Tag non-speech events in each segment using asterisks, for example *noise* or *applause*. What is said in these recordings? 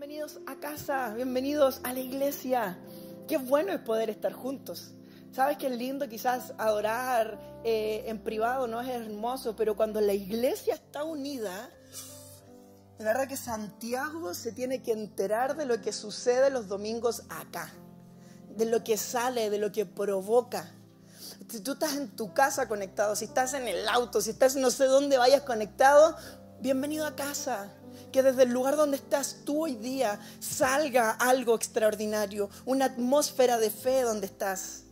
Bienvenidos a casa, bienvenidos a la iglesia. Qué bueno es poder estar juntos. Sabes que es lindo quizás adorar eh, en privado, no es hermoso, pero cuando la iglesia está unida, de verdad que Santiago se tiene que enterar de lo que sucede los domingos acá, de lo que sale, de lo que provoca. Si tú estás en tu casa conectado, si estás en el auto, si estás no sé dónde vayas conectado, bienvenido a casa que desde el lugar donde estás tú hoy día salga algo extraordinario, una atmósfera de fe donde estás.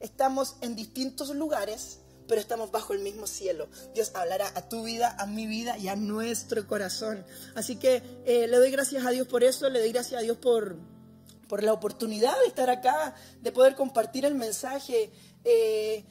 Estamos en distintos lugares, pero estamos bajo el mismo cielo. Dios hablará a tu vida, a mi vida y a nuestro corazón. Así que eh, le doy gracias a Dios por eso, le doy gracias a Dios por, por la oportunidad de estar acá, de poder compartir el mensaje. Eh,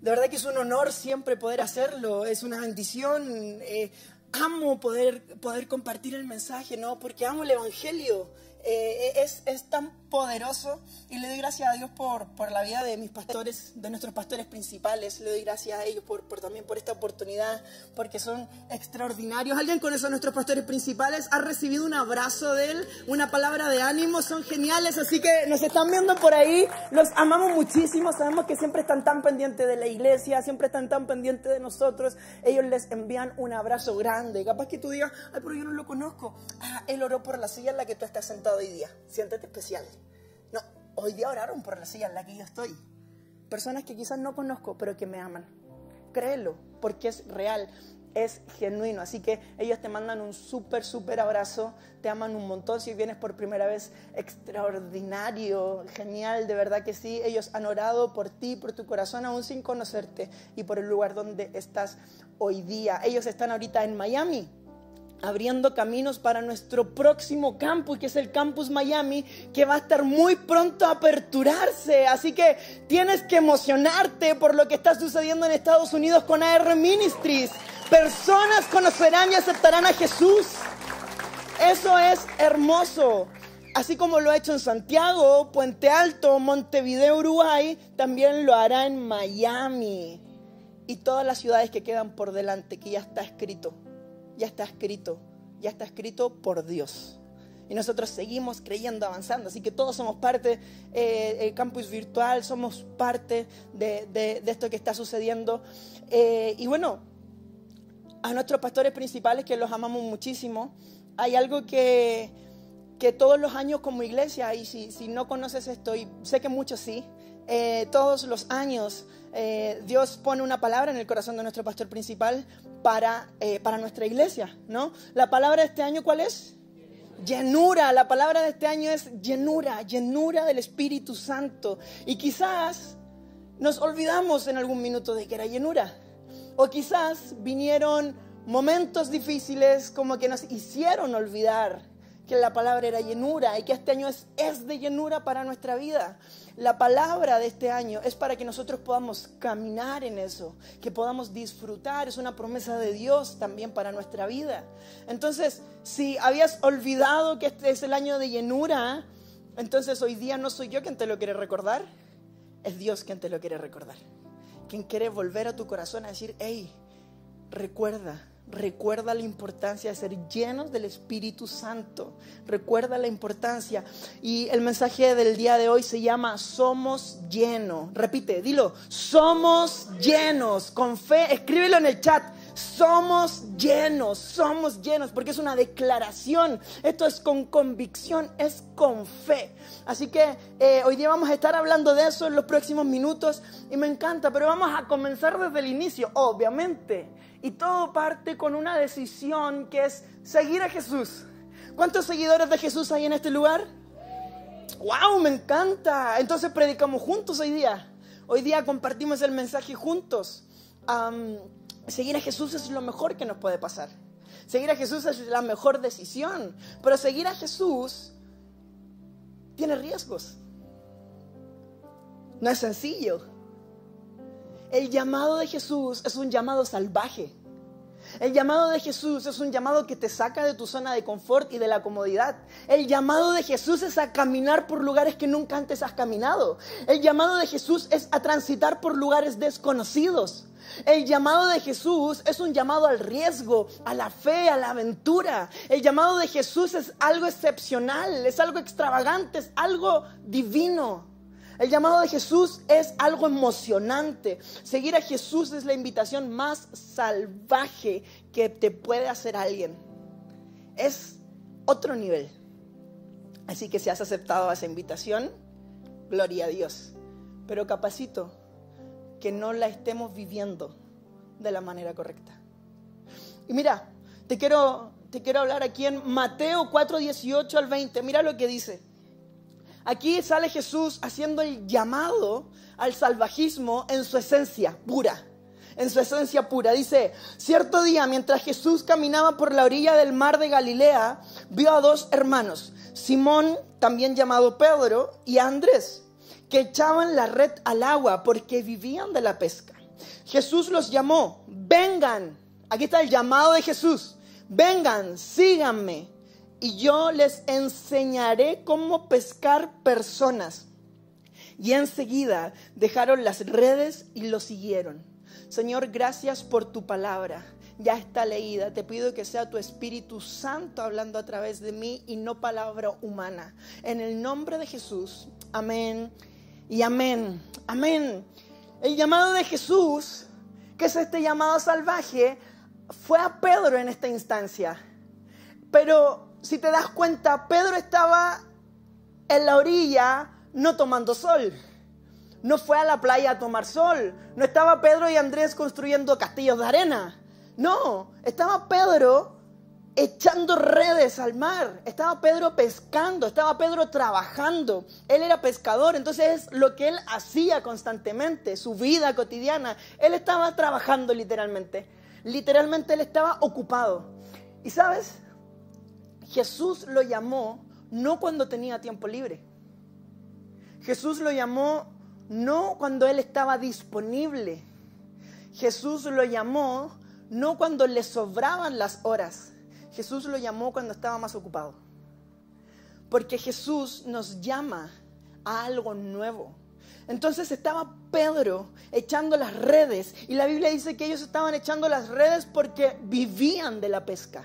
de verdad que es un honor siempre poder hacerlo, es una bendición. Eh, amo poder, poder compartir el mensaje, ¿no? Porque amo el Evangelio. Eh, es, es, tan poderoso y le doy gracias a Dios por, por, la vida de mis pastores, de nuestros pastores principales. Le doy gracias a ellos por, por, también por esta oportunidad, porque son extraordinarios. ¿Alguien con esos nuestros pastores principales ha recibido un abrazo de él, una palabra de ánimo? Son geniales, así que nos están viendo por ahí. Los amamos muchísimo, sabemos que siempre están tan pendientes de la iglesia, siempre están tan pendientes de nosotros. Ellos les envían un abrazo grande. Capaz que tú digas, ay, pero yo no lo conozco. Ah, él oró por la silla en la que tú estás sentado hoy día. Siéntete especial. No, hoy día oraron por la silla en la que yo estoy. Personas que quizás no conozco, pero que me aman. Créelo, porque es real, es genuino. Así que ellos te mandan un súper, súper abrazo, te aman un montón. Si vienes por primera vez, extraordinario, genial, de verdad que sí. Ellos han orado por ti, por tu corazón, aún sin conocerte y por el lugar donde estás hoy día. Ellos están ahorita en Miami abriendo caminos para nuestro próximo campus, que es el Campus Miami, que va a estar muy pronto a aperturarse. Así que tienes que emocionarte por lo que está sucediendo en Estados Unidos con AR Ministries. Personas conocerán y aceptarán a Jesús. Eso es hermoso. Así como lo ha hecho en Santiago, Puente Alto, Montevideo, Uruguay, también lo hará en Miami. Y todas las ciudades que quedan por delante, que ya está escrito ya está escrito, ya está escrito por Dios. Y nosotros seguimos creyendo, avanzando. Así que todos somos parte eh, del campus virtual, somos parte de, esto que está sucediendo. Eh, y bueno, a nuestros pastores principales, que los amamos muchísimo, hay algo que, que todos los años como iglesia, y si, si no conoces esto, y sé que muchos sí, eh, todos los años eh, Dios pone una palabra en el corazón de nuestro pastor principal para, eh, para nuestra iglesia, ¿no? La palabra de este año, ¿cuál es? Llenura, la palabra de este año es llenura, llenura del Espíritu Santo. Y quizás nos olvidamos en algún minuto de que era llenura. O quizás vinieron momentos difíciles como que nos hicieron olvidar que la palabra era llenura y que este año es, es de llenura para nuestra vida. La palabra de este año es para que nosotros podamos caminar en eso, que podamos disfrutar. Es una promesa de Dios también para nuestra vida. Entonces, si habías olvidado que este es el año de llenura, entonces hoy día no soy yo quien te lo quiere recordar, es Dios quien te lo quiere recordar. Quien quiere volver a tu corazón a decir, hey, recuerda Recuerda la importancia de ser llenos del Espíritu Santo. Recuerda la importancia. Y el mensaje del día de hoy se llama Somos llenos. Repite, dilo. Somos llenos. Con fe, escríbelo en el chat. Somos llenos, somos llenos, porque es una declaración. Esto es con convicción, es con fe. Así que eh, hoy día vamos a estar hablando de eso en los próximos minutos y me encanta, pero vamos a comenzar desde el inicio, obviamente. Y todo parte con una decisión que es seguir a Jesús. ¿Cuántos seguidores de Jesús hay en este lugar? ¡Wow! Me encanta. Entonces predicamos juntos hoy día. Hoy día compartimos el mensaje juntos. Seguir a Jesús es lo mejor que nos puede pasar. Seguir a Jesús es la mejor decisión. Pero seguir a Jesús tiene riesgos. No es sencillo. El llamado de Jesús es un llamado salvaje. El llamado de Jesús es un llamado que te saca de tu zona de confort y de la comodidad. El llamado de Jesús es a caminar por lugares que nunca antes has caminado. El llamado de Jesús es a transitar por lugares desconocidos. El llamado de Jesús es un llamado al riesgo, a la fe, a la aventura. El llamado de Jesús es algo excepcional, es algo extravagante, es algo divino. El llamado de Jesús es algo emocionante. Seguir a Jesús es la invitación más salvaje que te puede hacer alguien. Es otro nivel. Así que si has aceptado esa invitación, gloria a Dios. Pero capacito que no la estemos viviendo de la manera correcta. Y mira, te quiero, te quiero hablar aquí en Mateo 4, 18 al 20. Mira lo que dice. Aquí sale Jesús haciendo el llamado al salvajismo en su esencia pura. En su esencia pura. Dice, cierto día mientras Jesús caminaba por la orilla del mar de Galilea, vio a dos hermanos, Simón, también llamado Pedro, y Andrés, que echaban la red al agua porque vivían de la pesca. Jesús los llamó, vengan, aquí está el llamado de Jesús, vengan, síganme y yo les enseñaré cómo pescar personas. Y enseguida dejaron las redes y lo siguieron. Señor, gracias por tu palabra. Ya está leída. Te pido que sea tu Espíritu Santo hablando a través de mí y no palabra humana. En el nombre de Jesús. Amén y amén. Amén. El llamado de Jesús, que es este llamado salvaje, fue a Pedro en esta instancia. Pero si te das cuenta, Pedro estaba en la orilla no tomando sol. No fue a la playa a tomar sol. No estaba Pedro y Andrés construyendo castillos de arena. No, estaba Pedro echando redes al mar. Estaba Pedro pescando, estaba Pedro trabajando. Él era pescador, entonces es lo que él hacía constantemente, su vida cotidiana. Él estaba trabajando literalmente. Literalmente él estaba ocupado. Y sabes, Jesús lo llamó no cuando tenía tiempo libre. Jesús lo llamó no cuando Él estaba disponible. Jesús lo llamó no cuando le sobraban las horas. Jesús lo llamó cuando estaba más ocupado. Porque Jesús nos llama a algo nuevo. Entonces estaba Pedro echando las redes y la Biblia dice que ellos estaban echando las redes porque vivían de la pesca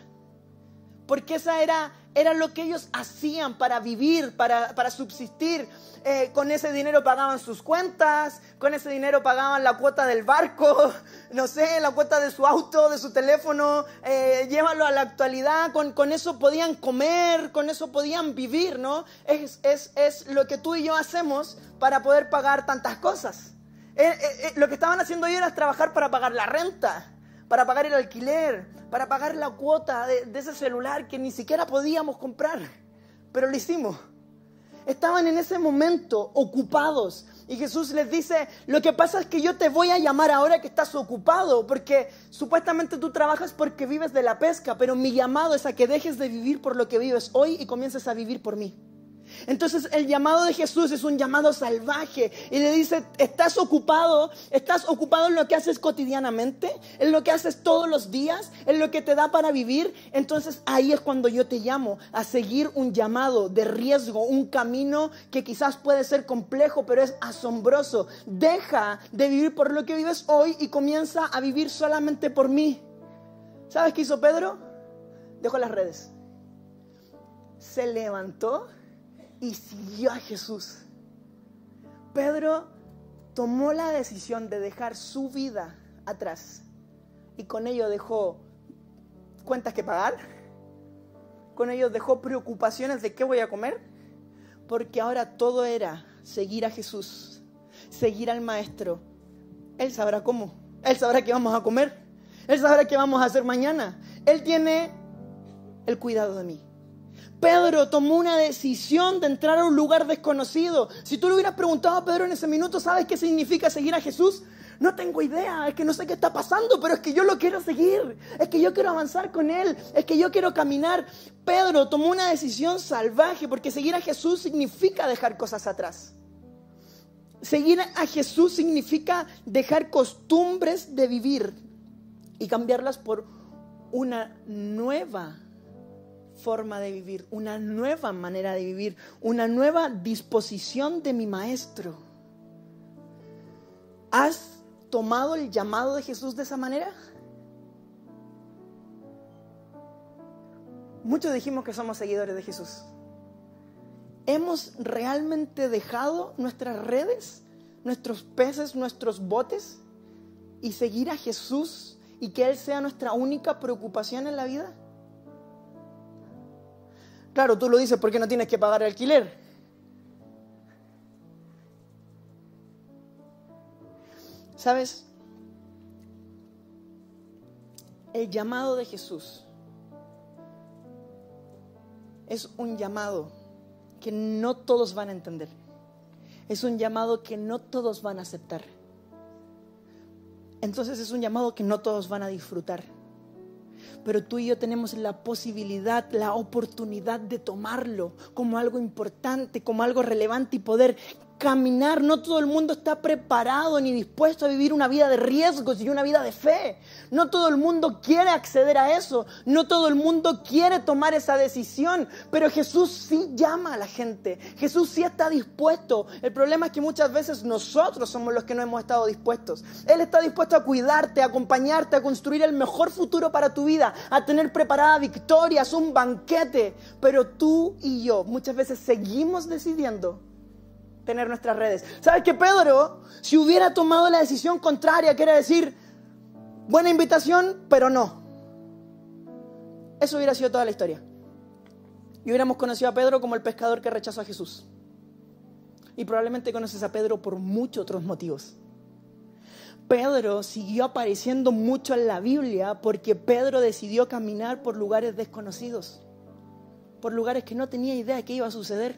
porque esa era, era lo que ellos hacían para vivir, para, para subsistir. Eh, con ese dinero pagaban sus cuentas, con ese dinero pagaban la cuota del barco, *laughs* no sé, la cuota de su auto, de su teléfono, eh, llévalo a la actualidad, con, con, eso podían comer, con eso podían vivir, ¿no? Es, es, es lo que tú y yo hacemos para poder pagar tantas cosas. Eh, lo que estaban haciendo ellos era trabajar para pagar la renta, para pagar el alquiler, para pagar la cuota de, ese celular que ni siquiera podíamos comprar, pero lo hicimos. Estaban en ese momento ocupados. Y Jesús les dice, lo que pasa es que yo te voy a llamar ahora que estás ocupado, porque supuestamente tú trabajas porque vives de la pesca, pero mi llamado es a que dejes de vivir por lo que vives hoy y comiences a vivir por mí. Entonces el llamado de Jesús es un llamado salvaje y le dice, ¿estás ocupado? ¿Estás ocupado en lo que haces cotidianamente? ¿En lo que haces todos los días? ¿En lo que te da para vivir? Entonces ahí es cuando yo te llamo a seguir un llamado de riesgo, un camino que quizás puede ser complejo, pero es asombroso. Deja de vivir por lo que vives hoy y comienza a vivir solamente por mí. ¿Sabes qué hizo Pedro? Dejó las redes. Se levantó y siguió a Jesús. Pedro tomó la decisión de dejar su vida atrás y con ello dejó cuentas que pagar, con ello dejó preocupaciones de qué voy a comer, porque ahora todo era seguir a Jesús, seguir al Maestro. Él sabrá cómo, Él sabrá qué vamos a comer, Él sabrá qué vamos a hacer mañana. Él tiene el cuidado de mí. Pedro tomó una decisión de entrar a un lugar desconocido. Si tú le hubieras preguntado a Pedro en ese minuto, ¿sabes qué significa seguir a Jesús? No tengo idea, es que no sé qué está pasando, pero es que yo lo quiero seguir, es que yo quiero avanzar con Él, es que yo quiero caminar. Pedro tomó una decisión salvaje porque seguir a Jesús significa dejar cosas atrás. Seguir a Jesús significa dejar costumbres de vivir y cambiarlas por una nueva forma de vivir, una nueva manera de vivir, una nueva disposición de mi maestro. ¿Has tomado el llamado de Jesús de esa manera? Muchos dijimos que somos seguidores de Jesús. ¿Hemos realmente dejado nuestras redes, nuestros peces, nuestros botes y seguir a Jesús y que Él sea nuestra única preocupación en la vida? Claro, tú lo dices porque no tienes que pagar el alquiler. ¿Sabes? El llamado de Jesús es un llamado que no todos van a entender. Es un llamado que no todos van a aceptar. Entonces es un llamado que no todos van a disfrutar pero tú y yo tenemos la posibilidad, la oportunidad de tomarlo como algo importante, como algo relevante y poder caminar. No todo el mundo está preparado ni dispuesto a vivir una vida de riesgos y una vida de fe. No todo el mundo quiere acceder a eso. No todo el mundo quiere tomar esa decisión. Pero Jesús sí llama a la gente. Jesús sí está dispuesto. El problema es que muchas veces nosotros somos los que no hemos estado dispuestos. Él está dispuesto a cuidarte, a acompañarte, a construir el mejor futuro para tu vida, a tener preparada victorias, un banquete. Pero tú y yo muchas veces seguimos decidiendo tener nuestras redes. ¿Sabes qué, Pedro? Si hubiera tomado la decisión contraria, quiere decir, buena invitación, pero no. Eso hubiera sido toda la historia. Y hubiéramos conocido a Pedro como el pescador que rechazó a Jesús. Y probablemente conoces a Pedro por muchos otros motivos. Pedro siguió apareciendo mucho en la Biblia porque Pedro decidió caminar por lugares desconocidos, por lugares que no tenía idea de qué iba a suceder.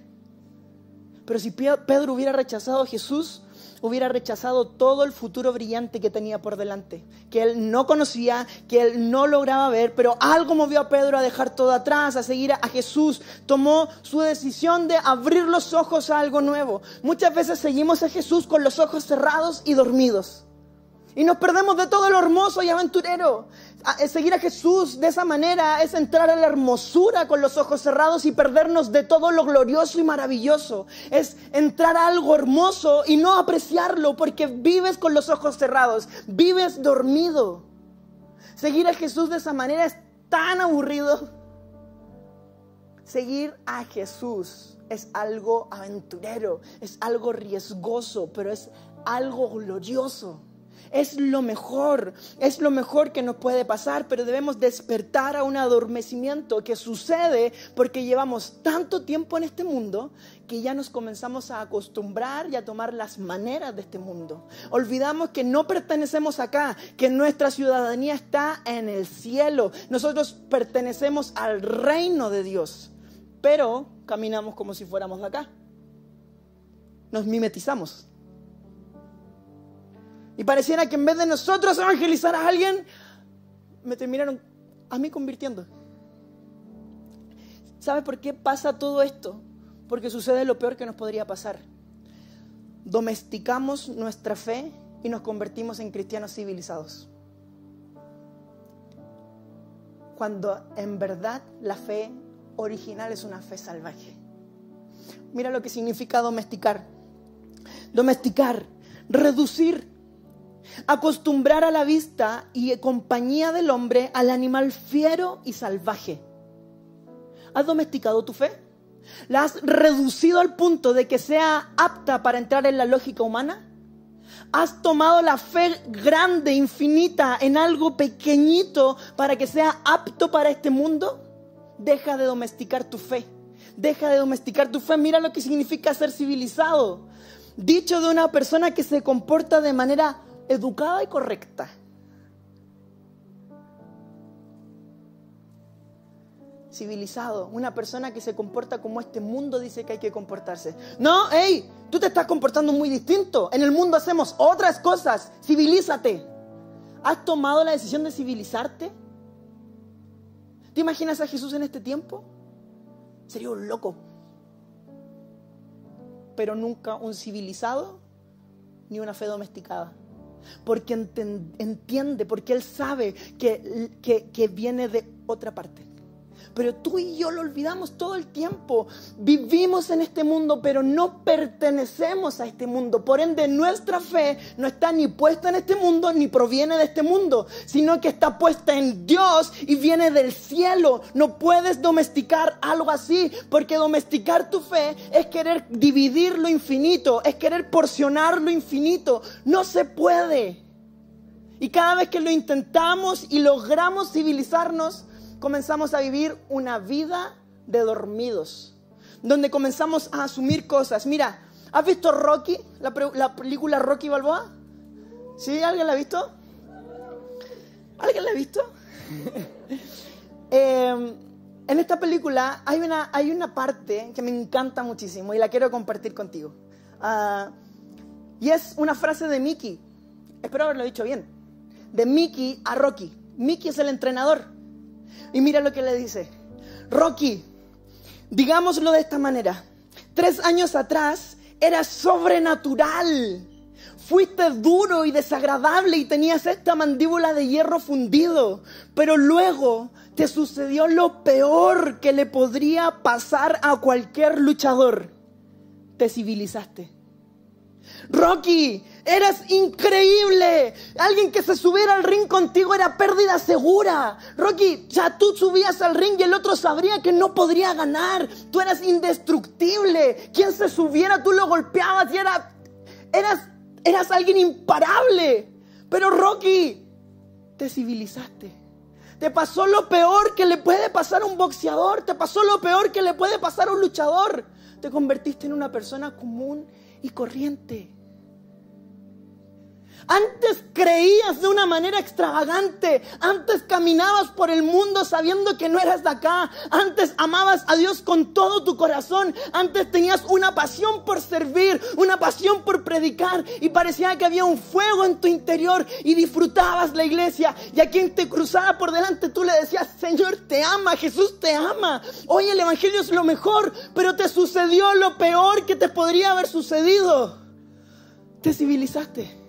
Pero si Pedro hubiera rechazado a Jesús, hubiera rechazado todo el futuro brillante que tenía por delante, que él no conocía, que él no lograba ver, pero algo movió a Pedro a dejar todo atrás, a seguir a Jesús. Tomó su decisión de abrir los ojos a algo nuevo. Muchas veces seguimos a Jesús con los ojos cerrados y dormidos. Y nos perdemos de todo lo hermoso y aventurero. Seguir a Jesús de esa manera es entrar a la hermosura con los ojos cerrados y perdernos de todo lo glorioso y maravilloso. Es entrar a algo hermoso y no apreciarlo porque vives con los ojos cerrados, vives dormido. Seguir a Jesús de esa manera es tan aburrido. Seguir a Jesús es algo aventurero, es algo riesgoso, pero es algo glorioso. Es lo mejor, es lo mejor que nos puede pasar, pero debemos despertar a un adormecimiento que sucede porque llevamos tanto tiempo en este mundo que ya nos comenzamos a acostumbrar y a tomar las maneras de este mundo. Olvidamos que no pertenecemos acá, que nuestra ciudadanía está en el cielo. Nosotros pertenecemos al reino de Dios, pero caminamos como si fuéramos de acá. Nos mimetizamos. Y pareciera que en vez de nosotros evangelizar a alguien, me terminaron a mí convirtiendo. ¿Sabe por qué pasa todo esto? Porque sucede lo peor que nos podría pasar. Domesticamos nuestra fe y nos convertimos en cristianos civilizados. Cuando en verdad la fe original es una fe salvaje. Mira lo que significa domesticar. Domesticar, reducir acostumbrar a la vista y compañía del hombre al animal fiero y salvaje. ¿Has domesticado tu fe? ¿La has reducido al punto de que sea apta para entrar en la lógica humana? ¿Has tomado la fe grande, infinita, en algo pequeñito para que sea apto para este mundo? Deja de domesticar tu fe. Deja de domesticar tu fe. Mira lo que significa ser civilizado. Dicho de una persona que se comporta de manera educada y correcta. Civilizado, una persona que se comporta como este mundo dice que hay que comportarse. No, hey, tú te estás comportando muy distinto. En el mundo hacemos otras cosas. Civilízate. ¿Has tomado la decisión de civilizarte? ¿Te imaginas a Jesús en este tiempo? Sería un loco. Pero nunca un civilizado ni una fe domesticada. Porque entiende, porque Él sabe que, que, viene de otra parte. Pero tú y yo lo olvidamos todo el tiempo. Vivimos en este mundo, pero no pertenecemos a este mundo. Por ende, nuestra fe no está ni puesta en este mundo, ni proviene de este mundo, sino que está puesta en Dios y viene del cielo. No puedes domesticar algo así, porque domesticar tu fe es querer dividir lo infinito, es querer porcionar lo infinito. No se puede. Y cada vez que lo intentamos y logramos civilizarnos, comenzamos a vivir una vida de dormidos, donde comenzamos a asumir cosas. Mira, ¿has visto Rocky, la, película Rocky Balboa? ¿Sí? ¿Alguien la ha visto? ¿Alguien la ha visto? *laughs* Em, en esta película hay una, hay una parte que me encanta muchísimo y la quiero compartir contigo. Ah, y es una frase de Mickey. Espero haberlo dicho bien. De Mickey a Rocky. Mickey es el entrenador. Y mira lo que le dice. Rocky, digámoslo de esta manera. Tres años atrás eras sobrenatural. Fuiste duro y desagradable y tenías esta mandíbula de hierro fundido. Pero luego te sucedió lo peor que le podría pasar a cualquier luchador. Te civilizaste. Rocky, eras increíble. Alguien que se subiera al ring contigo era pérdida segura. Rocky, ya tú subías al ring y el otro sabría que no podría ganar. Tú eras indestructible. Quien se subiera, tú lo golpeabas y era, eras, eras alguien imparable. Pero Rocky, te civilizaste. Te pasó lo peor que le puede pasar a un boxeador. Te pasó lo peor que le puede pasar a un luchador. Te convertiste en una persona común y corriente. Antes creías de una manera extravagante. Antes caminabas por el mundo sabiendo que no eras de acá. Antes amabas a Dios con todo tu corazón. Antes tenías una pasión por servir, una pasión por predicar. Y parecía que había un fuego en tu interior y disfrutabas la iglesia. Y a quien te cruzaba por delante tú le decías, Señor te ama, Jesús te ama. Hoy el Evangelio es lo mejor, pero te sucedió lo peor que te podría haber sucedido. Te civilizaste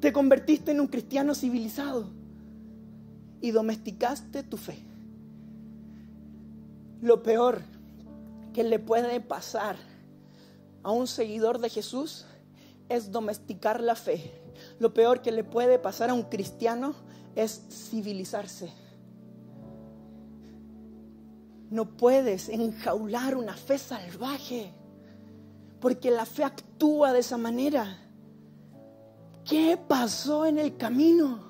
te convertiste en un cristiano civilizado y domesticaste tu fe. Lo peor que le puede pasar a un seguidor de Jesús es domesticar la fe. Lo peor que le puede pasar a un cristiano es civilizarse. No puedes enjaular una fe salvaje, porque la fe actúa de esa manera. ¿Qué pasó en el camino?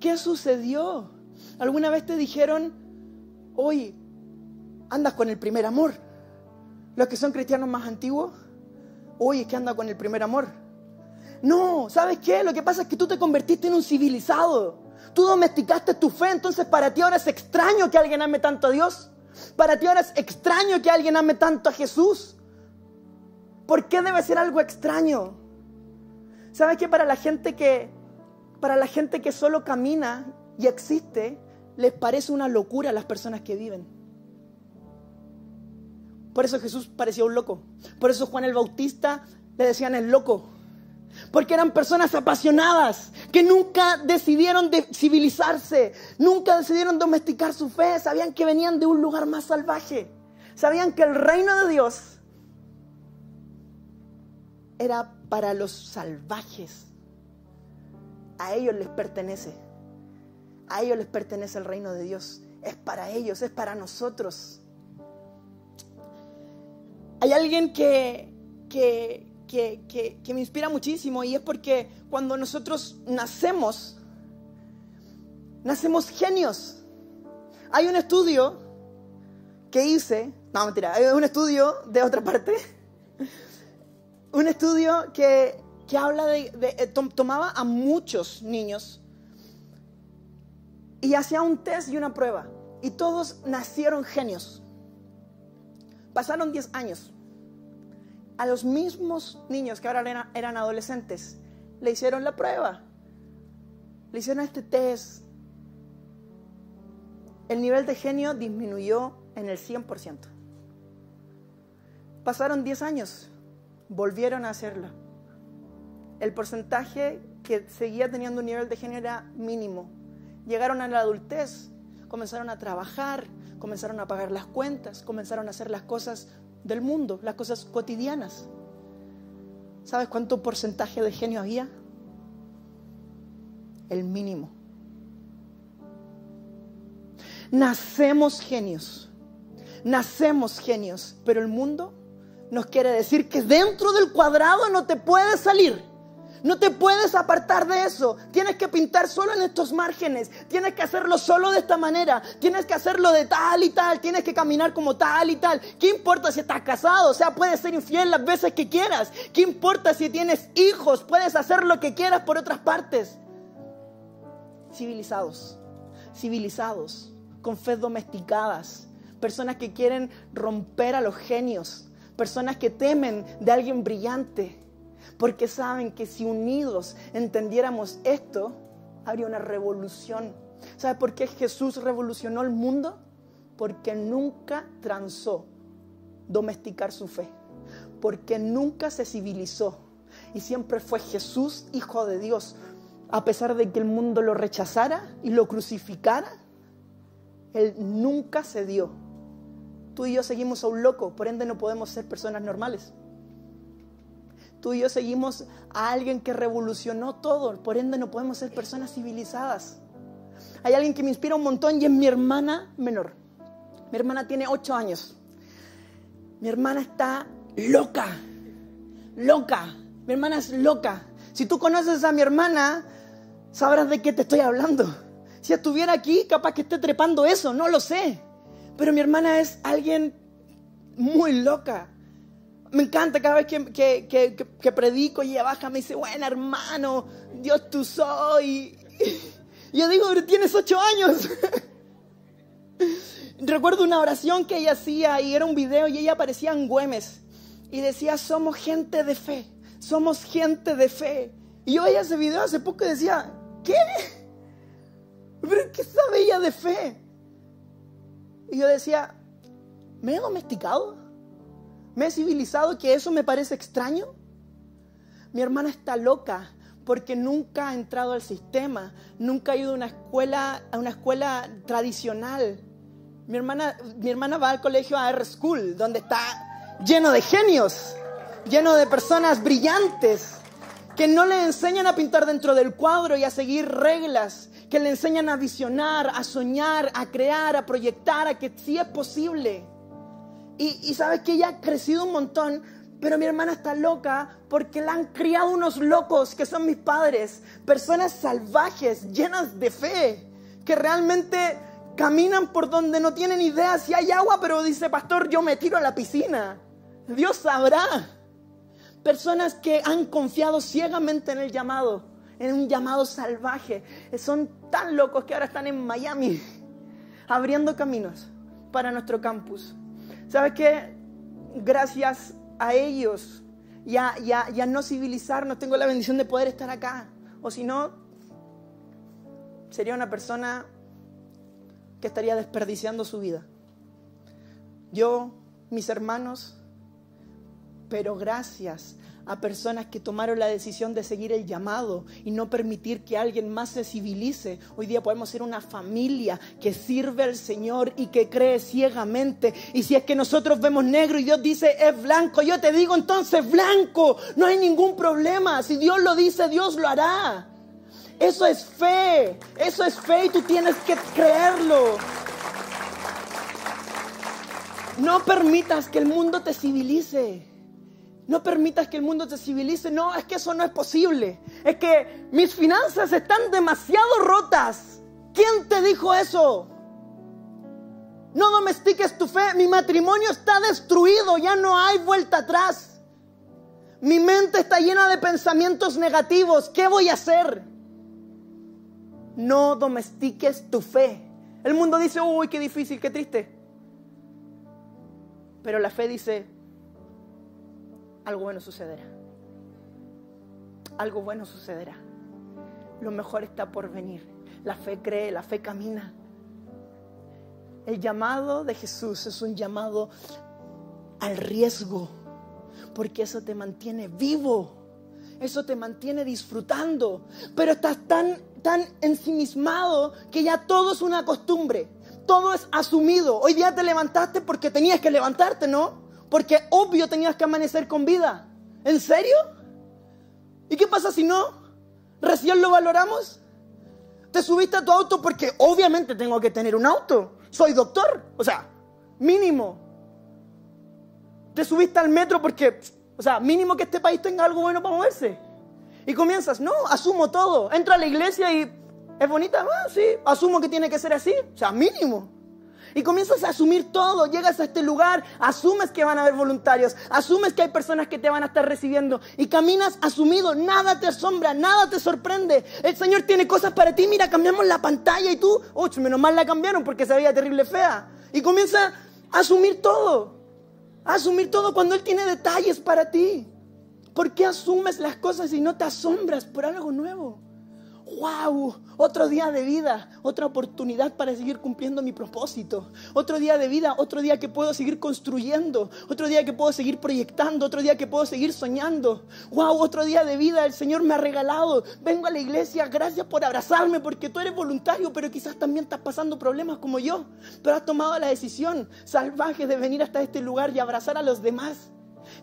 ¿Qué sucedió? ¿Alguna vez te dijeron, hoy andas con el primer amor? Los que son cristianos más antiguos, hoy es que anda con el primer amor. No, ¿sabes qué? Lo que pasa es que tú te convertiste en un civilizado. Tú domesticaste tu fe, entonces para ti ahora es extraño que alguien ame tanto a Dios. Para ti ahora es extraño que alguien ame tanto a Jesús. ¿Por qué debe ser algo extraño? ¿Sabes qué? Para la gente que, para la gente que solo camina y existe, les parece una locura a las personas que viven. Por eso Jesús parecía un loco. Por eso Juan el Bautista le decían el loco. Porque eran personas apasionadas que nunca decidieron de civilizarse, nunca decidieron domesticar su fe, sabían que venían de un lugar más salvaje, sabían que el reino de Dios era para los salvajes. A ellos les pertenece. A ellos les pertenece el reino de Dios. Es para ellos, es para nosotros. Hay alguien que, que, que, que, me inspira muchísimo y es porque cuando nosotros nacemos, nacemos genios. Hay un estudio que hice, no mentira, hay un estudio de otra parte un estudio que, habla de, eh, tomaba a muchos niños y hacía un test y una prueba. Y todos nacieron genios. Pasaron 10 años. A los mismos niños que ahora eran, eran adolescentes, le hicieron la prueba. Le hicieron este test. El nivel de genio disminuyó en el 100%. Pasaron 10 años volvieron a hacerlo. el porcentaje que seguía teniendo un nivel de genio era mínimo. Llegaron a la adultez, comenzaron a trabajar, comenzaron a pagar las cuentas, comenzaron a hacer las cosas del mundo, las cosas cotidianas. ¿Sabes cuánto porcentaje de genio había? El mínimo. Nacemos genios, nacemos genios, pero el mundo nos quiere decir que dentro del cuadrado no te puedes salir. No te puedes apartar de eso. Tienes que pintar solo en estos márgenes. Tienes que hacerlo solo de esta manera. Tienes que hacerlo de tal y tal. Tienes que caminar como tal y tal. ¿Qué importa si estás casado? O sea, puedes ser infiel las veces que quieras. ¿Qué importa si tienes hijos? Puedes hacer lo que quieras por otras partes. Civilizados. Civilizados. Con fe domesticadas. Personas que quieren romper a los genios. Personas que temen de alguien brillante porque saben que si unidos entendiéramos esto, habría una revolución. ¿Sabe por qué Jesús revolucionó el mundo? Porque nunca transó domesticar su fe, porque nunca se civilizó y siempre fue Jesús, Hijo de Dios. A pesar de que el mundo lo rechazara y lo crucificara, Él nunca se dio. Tú y yo seguimos a un loco, por ende no podemos ser personas normales. Tú y yo seguimos a alguien que revolucionó todo, por ende no podemos ser personas civilizadas. Hay alguien que me inspira un montón y es mi hermana menor. Mi hermana tiene ocho años. Mi hermana está loca, loca. Mi hermana es loca. Si tú conoces a mi hermana, sabrás de qué te estoy hablando. Si estuviera aquí, capaz que esté trepando eso, no lo sé. Pero mi hermana es alguien muy loca me encanta cada vez que, predico y ella baja, me dice, bueno, hermano, Dios tú soy. Y yo digo, pero tienes ocho años. *laughs* Recuerdo una oración que ella hacía y era un video y ella aparecía en Güemes y decía, somos gente de fe, somos gente de fe. Y yo veía ese video hace poco y decía, ¿qué? ¿Pero qué sabe ella de fe? Y yo decía, ¿me he domesticado? ¿Me he civilizado que eso me parece extraño? Mi hermana está loca porque nunca ha entrado al sistema, nunca ha ido a una escuela, a una escuela tradicional. Mi hermana, mi hermana va al colegio a R School, donde está lleno de genios, lleno de personas brillantes, que no le enseñan a pintar dentro del cuadro y a seguir reglas, que le enseñan a visionar, a soñar, a crear, a proyectar, a que sí es posible. Y, sabes que ella ha crecido un montón, pero mi hermana está loca porque la han criado unos locos que son mis padres, personas salvajes, llenas de fe, que realmente caminan por donde no tienen idea si hay agua, pero dice, pastor, yo me tiro a la piscina. Dios sabrá. Personas que han confiado ciegamente en el llamado, en un llamado salvaje. Son tan locos que ahora están en Miami, *laughs* abriendo caminos para nuestro campus. ¿Sabes qué? Gracias a ellos y a, no civilizarnos, tengo la bendición de poder estar acá. O si no, sería una persona que estaría desperdiciando su vida. Yo, mis hermanos, pero gracias a personas que tomaron la decisión de seguir el llamado y no permitir que alguien más se civilice. Hoy día podemos ser una familia que sirve al Señor y que cree ciegamente. Y si es que nosotros vemos negro y Dios dice es blanco, yo te digo entonces blanco, no hay ningún problema. Si Dios lo dice, Dios lo hará. Eso es fe, eso es fe y tú tienes que creerlo. No permitas que el mundo te civilice. No permitas que el mundo te civilice. No, es que eso no es posible. Es que mis finanzas están demasiado rotas. ¿Quién te dijo eso? No domestiques tu fe. Mi matrimonio está destruido. Ya no hay vuelta atrás. Mi mente está llena de pensamientos negativos. ¿Qué voy a hacer? No domestiques tu fe. El mundo dice, uy, qué difícil, qué triste. Pero la fe dice, algo bueno sucederá. Algo bueno sucederá. Lo mejor está por venir. La fe cree, la fe camina. El llamado de Jesús es un llamado al riesgo, porque eso te mantiene vivo. Eso te mantiene disfrutando. Pero estás tan, tan ensimismado que ya todo es una costumbre. Todo es asumido. Hoy día te levantaste porque tenías que levantarte, ¿no? Porque obvio tenías que amanecer con vida. ¿En serio? ¿Y qué pasa si no? ¿Recién lo valoramos? Te subiste a tu auto porque obviamente tengo que tener un auto. Soy doctor. O sea, mínimo. Te subiste al metro porque, o sea, mínimo que este país tenga algo bueno para moverse. Y comienzas, no, asumo todo. Entra a la iglesia y es bonita, ah, sí, asumo que tiene que ser así. O sea, mínimo. Y comienzas a asumir todo, llegas a este lugar, asumes que van a haber voluntarios, asumes que hay personas que te van a estar recibiendo y caminas asumido, nada te asombra, nada te sorprende. El Señor tiene cosas para ti, mira, cambiamos la pantalla y tú, uy, menos mal la cambiaron porque se veía terrible fea. Y comienza a asumir todo, a asumir todo cuando Él tiene detalles para ti. ¿Por qué asumes las cosas y no te asombras por algo nuevo? Wow, otro día de vida, otra oportunidad para seguir cumpliendo mi propósito, otro día de vida, otro día que puedo seguir construyendo, otro día que puedo seguir proyectando, otro día que puedo seguir soñando, wow, otro día de vida el Señor me ha regalado, vengo a la iglesia, gracias por abrazarme porque tú eres voluntario, pero quizás también estás pasando problemas como yo, pero has tomado la decisión salvaje de venir hasta este lugar y abrazar a los demás.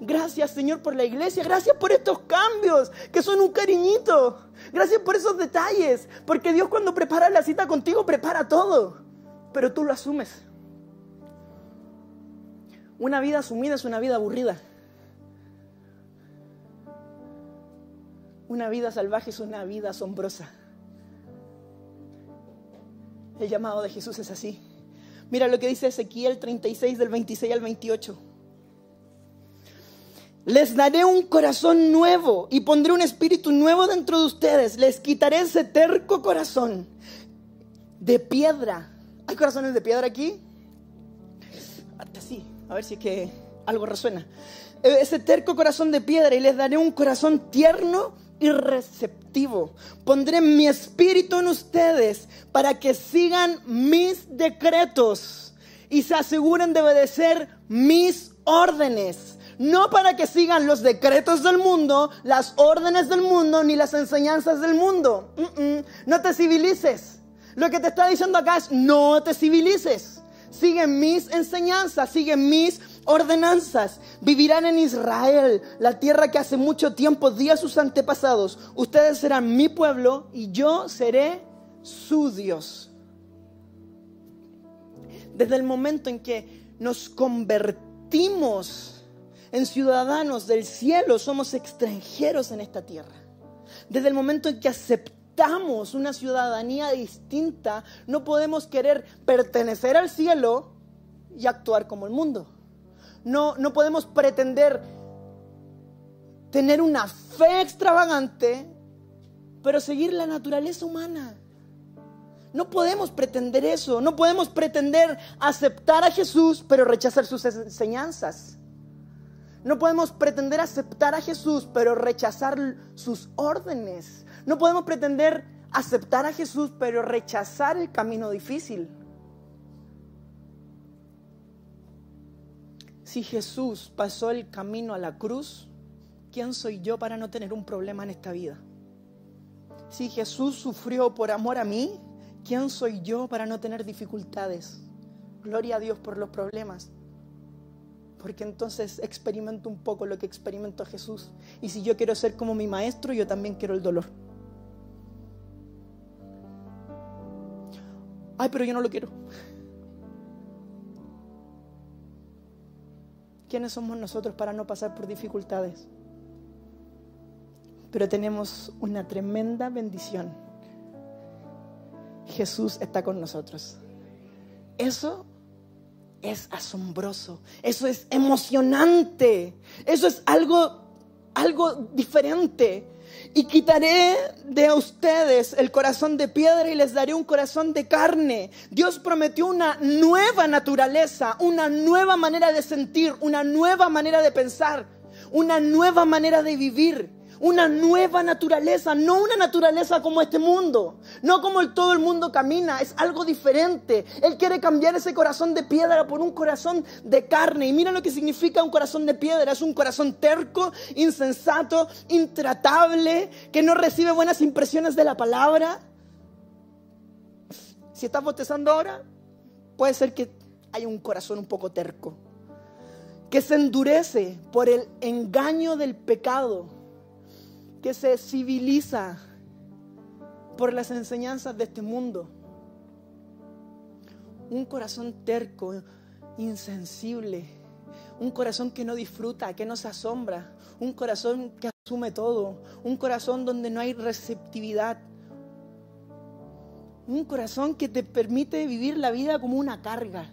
Gracias Señor por la iglesia, gracias por estos cambios que son un cariñito. Gracias por esos detalles, porque Dios cuando prepara la cita contigo prepara todo, pero tú lo asumes. Una vida asumida es una vida aburrida. Una vida salvaje es una vida asombrosa. El llamado de Jesús es así. Mira lo que dice Ezequiel 36 del 26 al 28. Les daré un corazón nuevo y pondré un espíritu nuevo dentro de ustedes. Les quitaré ese terco corazón de piedra. ¿Hay corazones de piedra aquí? Hasta sí, a ver si que algo resuena. E, ese terco corazón de piedra y les daré un corazón tierno y receptivo. Pondré mi espíritu en ustedes para que sigan mis decretos y se aseguren de obedecer mis órdenes no para que sigan los decretos del mundo, las órdenes del mundo, ni las enseñanzas del mundo. No te civilices. Lo que te está diciendo acá es, no te civilices. Sigue mis enseñanzas, sigue mis ordenanzas. Vivirán en Israel, la tierra que hace mucho tiempo di a sus antepasados. Ustedes serán mi pueblo y yo seré su Dios. Desde el momento en que nos convertimos en ciudadanos del cielo, somos extranjeros en esta tierra. Desde el momento en que aceptamos una ciudadanía distinta, no podemos querer pertenecer al cielo y actuar como el mundo. No, no podemos pretender tener una fe extravagante, pero seguir la naturaleza humana. No podemos pretender eso, no podemos pretender aceptar a Jesús, pero rechazar sus enseñanzas. No podemos pretender aceptar a Jesús, pero rechazar sus órdenes. No podemos pretender aceptar a Jesús, pero rechazar el camino difícil. Si Jesús pasó el camino a la cruz, ¿quién soy yo para no tener un problema en esta vida? Si Jesús sufrió por amor a mí, ¿quién soy yo para no tener dificultades? Gloria a Dios por los problemas porque entonces experimento un poco lo que experimentó Jesús. Y si yo quiero ser como mi maestro, yo también quiero el dolor. Ay, pero yo no lo quiero. ¿Quiénes somos nosotros para no pasar por dificultades? Pero tenemos una tremenda bendición. Jesús está con nosotros. Eso es asombroso, eso es emocionante, eso es algo, algo diferente. Y quitaré de ustedes el corazón de piedra y les daré un corazón de carne. Dios prometió una nueva naturaleza, una nueva manera de sentir, una nueva manera de pensar, una nueva manera de vivir una nueva naturaleza, no una naturaleza como este mundo, no como el, todo el mundo camina, es algo diferente. Él quiere cambiar ese corazón de piedra por un corazón de carne. Y mira lo que significa un corazón de piedra, es un corazón terco, insensato, intratable, que no recibe buenas impresiones de la palabra. Si estás bostezando ahora, puede ser que haya un corazón un poco terco, que se endurece por el engaño del pecado que se civiliza por las enseñanzas de este mundo. Un corazón terco, insensible, un corazón que no disfruta, que no se asombra, un corazón que asume todo, un corazón donde no hay receptividad, un corazón que te permite vivir la vida como una carga.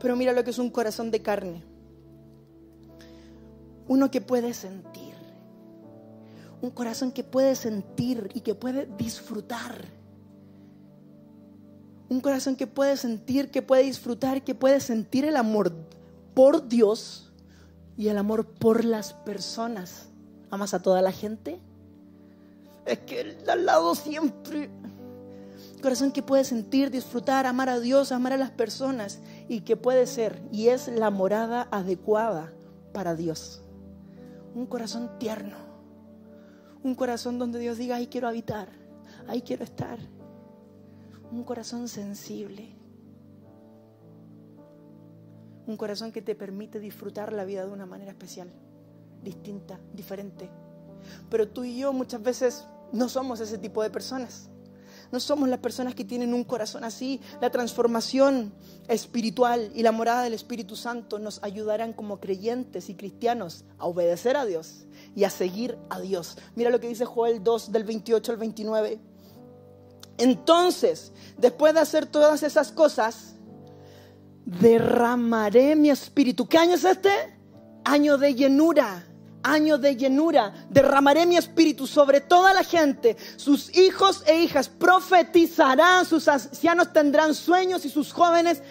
Pero mira lo que es un corazón de carne. Uno que puede sentir un corazón que puede sentir y que puede disfrutar. Un corazón que puede sentir, que puede disfrutar, que puede sentir el amor por Dios y el amor por las personas. ¿Amas a toda la gente? Es que el al lado siempre. Corazón que puede sentir, disfrutar, amar a Dios, amar a las personas y que puede ser y es la morada adecuada para Dios. Un corazón tierno un corazón donde Dios diga, ahí quiero habitar, ahí quiero estar. Un corazón sensible. Un corazón que te permite disfrutar la vida de una manera especial, distinta, diferente. Pero tú y yo muchas veces no somos ese tipo de personas. No somos las personas que tienen un corazón así. La transformación espiritual y la morada del Espíritu Santo nos ayudarán como creyentes y cristianos a obedecer a Dios y a seguir a Dios. Mira lo que dice Joel 2 del 28 al 29. Entonces, después de hacer todas esas cosas, derramaré mi espíritu. ¿Qué año es este? Año de llenura año de llenura. Derramaré mi espíritu sobre toda la gente. Sus hijos e hijas profetizarán, sus ancianos tendrán sueños y sus jóvenes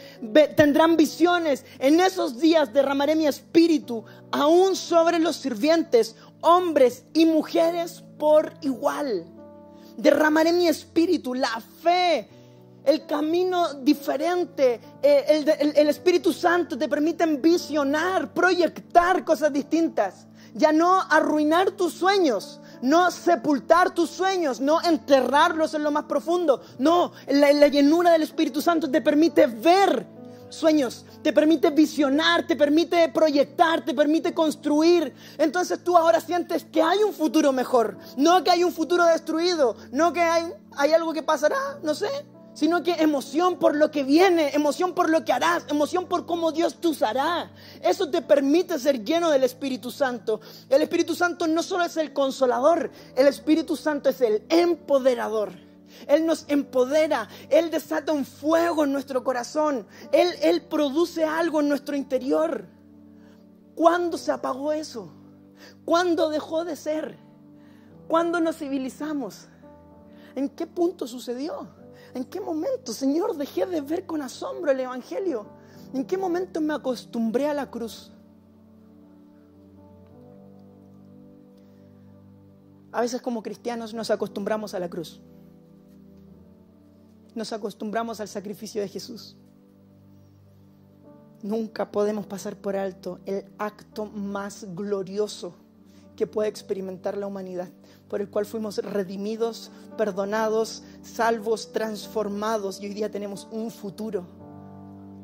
tendrán visiones. En esos días derramaré mi espíritu aún sobre los sirvientes, hombres y mujeres por igual. Derramaré mi espíritu, la fe, el camino diferente, eh, el, el Espíritu Santo te permite visionar, proyectar cosas distintas. Ya no arruinar tus sueños, no sepultar tus sueños, no enterrarlos en lo más profundo. No, la, la llenura del Espíritu Santo te permite ver sueños, te permite visionar, te permite proyectar, te permite construir. Entonces tú ahora sientes que hay un futuro mejor, no que hay un futuro destruido, no que hay, hay algo que pasará, no sé sino que emoción por lo que viene, emoción por lo que harás, emoción por cómo Dios te usará. Eso te permite ser lleno del Espíritu Santo. El Espíritu Santo no solo es el consolador, el Espíritu Santo es el empoderador. Él nos empodera, Él desata un fuego en nuestro corazón, Él, Él produce algo en nuestro interior. ¿Cuándo se apagó eso? ¿Cuándo dejó de ser? ¿Cuándo nos civilizamos? ¿En qué punto sucedió? ¿En qué momento, Señor, dejé de ver con asombro el Evangelio? ¿En qué momento me acostumbré a la cruz? A veces como cristianos nos acostumbramos a la cruz. Nos acostumbramos al sacrificio de Jesús. Nunca podemos pasar por alto el acto más glorioso que puede experimentar la humanidad por el cual fuimos redimidos, perdonados, salvos, transformados y hoy día tenemos un futuro.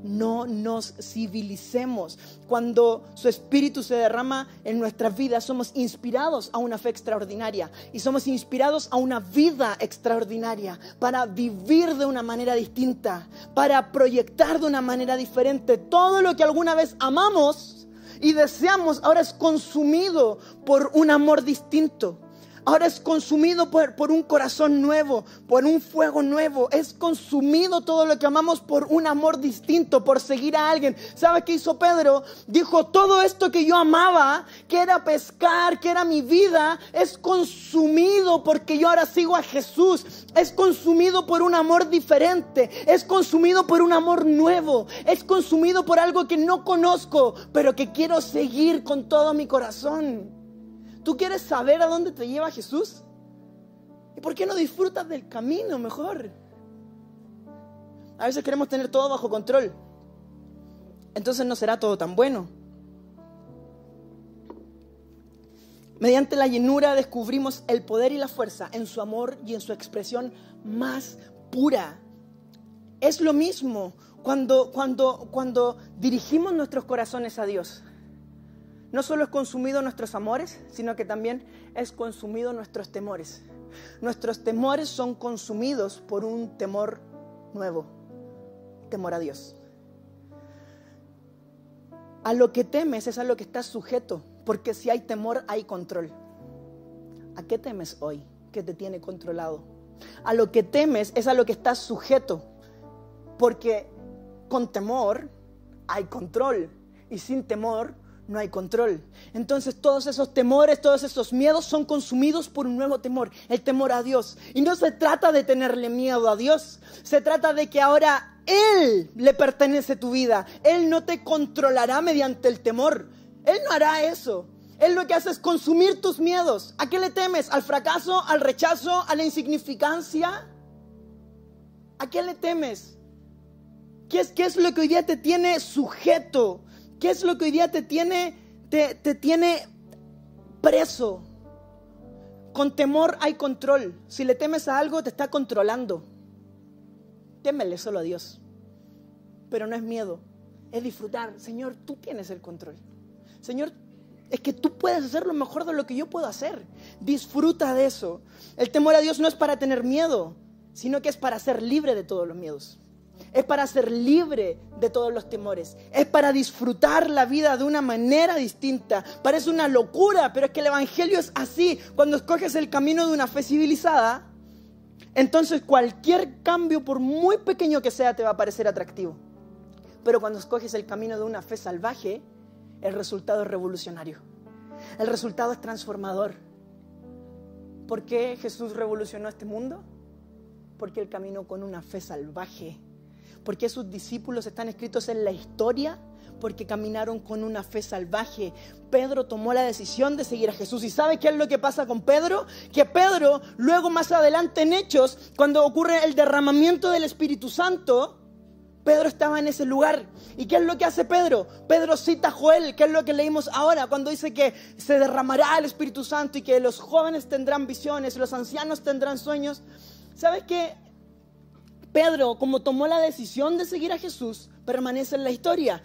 No nos civilicemos. Cuando su espíritu se derrama en nuestras vidas, somos inspirados a una fe extraordinaria y somos inspirados a una vida extraordinaria para vivir de una manera distinta, para proyectar de una manera diferente. Todo lo que alguna vez amamos y deseamos ahora es consumido por un amor distinto ahora es consumido por, por, un corazón nuevo, por un fuego nuevo. Es consumido todo lo que amamos por un amor distinto, por seguir a alguien. ¿Sabe qué hizo Pedro? Dijo, todo esto que yo amaba, que era pescar, que era mi vida, es consumido porque yo ahora sigo a Jesús. Es consumido por un amor diferente. Es consumido por un amor nuevo. Es consumido por algo que no conozco, pero que quiero seguir con todo mi corazón. ¿Tú quieres saber a dónde te lleva Jesús? ¿Y por qué no disfrutas del camino mejor? A veces queremos tener todo bajo control. Entonces no será todo tan bueno. Mediante la llenura descubrimos el poder y la fuerza en su amor y en su expresión más pura. Es lo mismo cuando, cuando, cuando dirigimos nuestros corazones a Dios. No solo es consumido nuestros amores, sino que también es consumido nuestros temores. Nuestros temores son consumidos por un temor nuevo, temor a Dios. A lo que temes es a lo que estás sujeto, porque si hay temor hay control. ¿A qué temes hoy que te tiene controlado? A lo que temes es a lo que estás sujeto, porque con temor hay control y sin temor no hay control. Entonces todos esos temores, todos esos miedos son consumidos por un nuevo temor, el temor a Dios. Y no se trata de tenerle miedo a Dios, se trata de que ahora Él le pertenece tu vida. Él no te controlará mediante el temor. Él no hará eso. Él lo que hace es consumir tus miedos. ¿A qué le temes? ¿Al fracaso? ¿Al rechazo? ¿A la insignificancia? ¿A qué le temes? ¿Qué es, qué es lo que hoy día te tiene sujeto? ¿Qué es lo que hoy día te tiene, te, te tiene preso? Con temor hay control. Si le temes a algo, te está controlando. Témele solo a Dios. Pero no es miedo, es disfrutar. Señor, tú tienes el control. Señor, es que tú puedes hacer lo mejor de lo que yo puedo hacer. Disfruta de eso. El temor a Dios no es para tener miedo, sino que es para ser libre de todos los miedos es para ser libre de todos los temores, es para disfrutar la vida de una manera distinta. Parece una locura, pero es que el Evangelio es así. Cuando escoges el camino de una fe civilizada, entonces cualquier cambio, por muy pequeño que sea, te va a parecer atractivo. Pero cuando escoges el camino de una fe salvaje, el resultado es revolucionario. El resultado es transformador. ¿Por qué Jesús revolucionó este mundo? Porque él caminó con una fe salvaje ¿Por qué sus discípulos están escritos en la historia? Porque caminaron con una fe salvaje. Pedro tomó la decisión de seguir a Jesús. ¿Y sabe qué es lo que pasa con Pedro? Que Pedro, luego más adelante en Hechos, cuando ocurre el derramamiento del Espíritu Santo, Pedro estaba en ese lugar. ¿Y qué es lo que hace Pedro? Pedro cita a Joel, que es lo que leímos ahora, cuando dice que se derramará el Espíritu Santo y que los jóvenes tendrán visiones, los ancianos tendrán sueños. ¿Sabes qué? Pedro, como tomó la decisión de seguir a Jesús, permanece en la historia.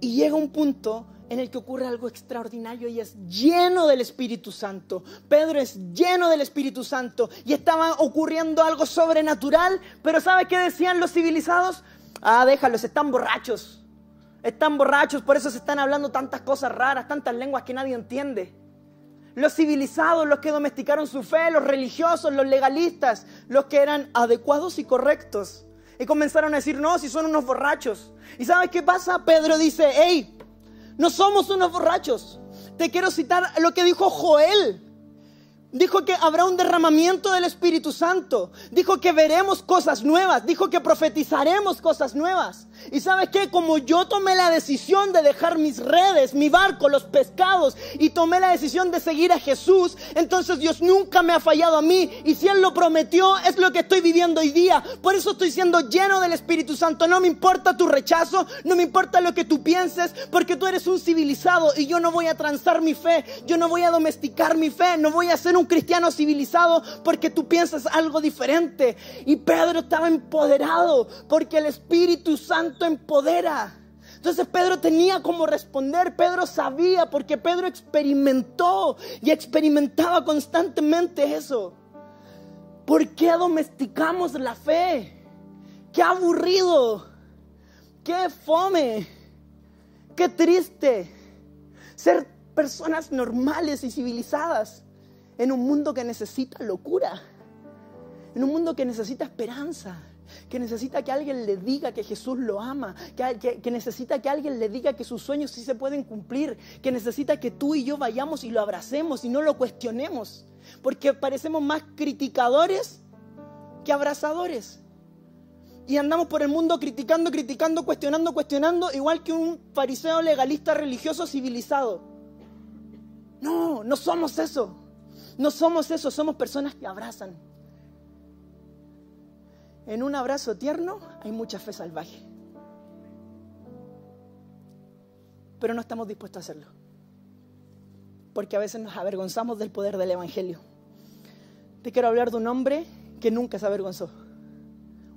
Y llega un punto en el que ocurre algo extraordinario y es lleno del Espíritu Santo. Pedro es lleno del Espíritu Santo y estaba ocurriendo algo sobrenatural, pero ¿sabe qué decían los civilizados? Ah, déjalos, están borrachos. Están borrachos, por eso se están hablando tantas cosas raras, tantas lenguas que nadie entiende. Los civilizados, los que domesticaron su fe, los religiosos, los legalistas, los que eran adecuados y correctos. Y comenzaron a decir, no, si son unos borrachos. ¿Y sabes qué pasa? Pedro dice, hey, no somos unos borrachos. Te quiero citar lo que dijo Joel. Dijo que habrá un derramamiento del Espíritu Santo. Dijo que veremos cosas nuevas. Dijo que profetizaremos cosas nuevas. Y sabes qué, como yo tomé la decisión de dejar mis redes, mi barco, los pescados, y tomé la decisión de seguir a Jesús, entonces Dios nunca me ha fallado a mí. Y si Él lo prometió, es lo que estoy viviendo hoy día. Por eso estoy siendo lleno del Espíritu Santo. No me importa tu rechazo, no me importa lo que tú pienses, porque tú eres un civilizado y yo no voy a transar mi fe, yo no voy a domesticar mi fe, no voy a ser un cristiano civilizado porque tú piensas algo diferente. Y Pedro estaba empoderado porque el Espíritu Santo empodera. Entonces Pedro tenía como responder, Pedro sabía porque Pedro experimentó y experimentaba constantemente eso. ¿Por qué domesticamos la fe? Qué aburrido, qué fome, qué triste ser personas normales y civilizadas en un mundo que necesita locura, en un mundo que necesita esperanza que necesita que alguien le diga que Jesús lo ama, que, necesita que alguien le diga que sus sueños sí se pueden cumplir, que necesita que tú y yo vayamos y lo abracemos y no lo cuestionemos, porque parecemos más criticadores que abrazadores. Y andamos por el mundo criticando, criticando, cuestionando, cuestionando, igual que un fariseo legalista religioso civilizado. No, no somos eso. No somos eso, somos personas que abrazan. En un abrazo tierno hay mucha fe salvaje. Pero no estamos dispuestos a hacerlo. Porque a veces nos avergonzamos del poder del Evangelio. Te quiero hablar de un hombre que nunca se avergonzó.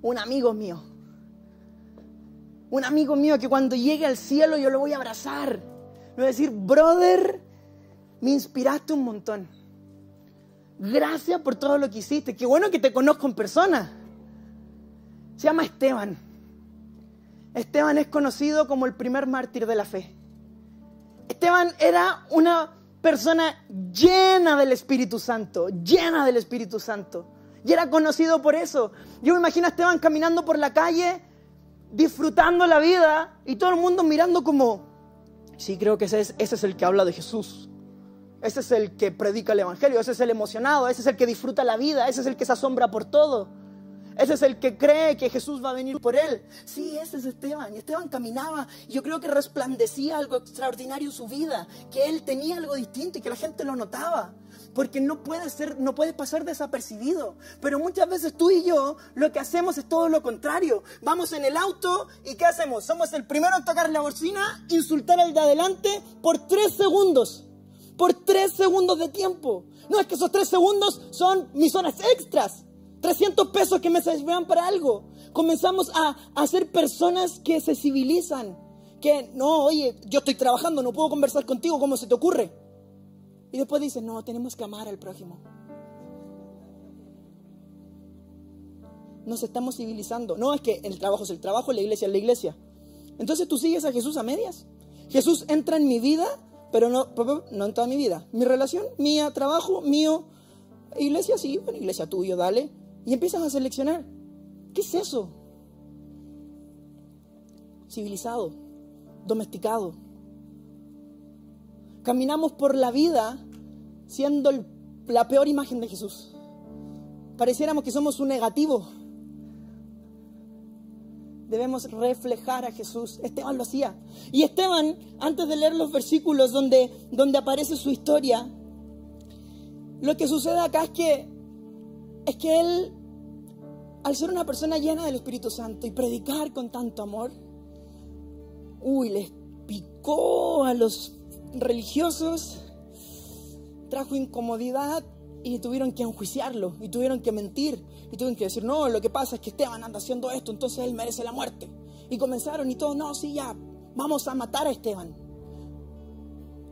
Un amigo mío. Un amigo mío que cuando llegue al cielo yo lo voy a abrazar. Le voy a decir, brother, me inspiraste un montón. Gracias por todo lo que hiciste. Qué bueno que te conozco en persona. Se llama Esteban. Esteban es conocido como el primer mártir de la fe. Esteban era una persona llena del Espíritu Santo, llena del Espíritu Santo. Y era conocido por eso. Yo me imagino a Esteban caminando por la calle, disfrutando la vida y todo el mundo mirando como, sí, creo que ese es, ese es el que habla de Jesús. Ese es el que predica el Evangelio, ese es el emocionado, ese es el que disfruta la vida, ese es el que se asombra por todo. Ese es el que cree que Jesús va a venir por él. Sí, ese es Esteban. Y Esteban caminaba. Y yo creo que resplandecía algo extraordinario en su vida. Que él tenía algo distinto y que la gente lo notaba. Porque no puede ser, no puede pasar desapercibido. Pero muchas veces tú y yo lo que hacemos es todo lo contrario. Vamos en el auto y ¿qué hacemos? Somos el primero en tocar la bocina, insultar al de adelante por tres segundos por tres segundos de tiempo. No es que esos tres segundos son mis horas extras. 300 pesos que me servirán para algo. Comenzamos a, a ser personas que se civilizan. Que no, oye, yo estoy trabajando, no puedo conversar contigo, ¿cómo se te ocurre? Y después dicen, no, tenemos que amar al prójimo. Nos estamos civilizando. No es que el trabajo es el trabajo, la iglesia es la iglesia. Entonces tú sigues a Jesús a medias. Jesús entra en mi vida pero no, no en toda mi vida. Mi relación, mía, trabajo, mío, iglesia, sí, bueno, iglesia tuyo, dale. Y empiezas a seleccionar. ¿Qué es eso? Civilizado, domesticado. Caminamos por la vida siendo la peor imagen de Jesús. Pareciéramos que somos un negativo debemos reflejar a Jesús. Esteban lo hacía. Y Esteban, antes de leer los versículos donde, donde aparece su historia, lo que sucede acá es que, es que él, al ser una persona llena del Espíritu Santo y predicar con tanto amor, uy, les picó a los religiosos, trajo incomodidad y tuvieron que enjuiciarlo y tuvieron que mentir y tuvieron que decir, no, lo que pasa es que Esteban anda haciendo esto, entonces él merece la muerte. Y comenzaron y todos, no, sí, ya, vamos a matar a Esteban.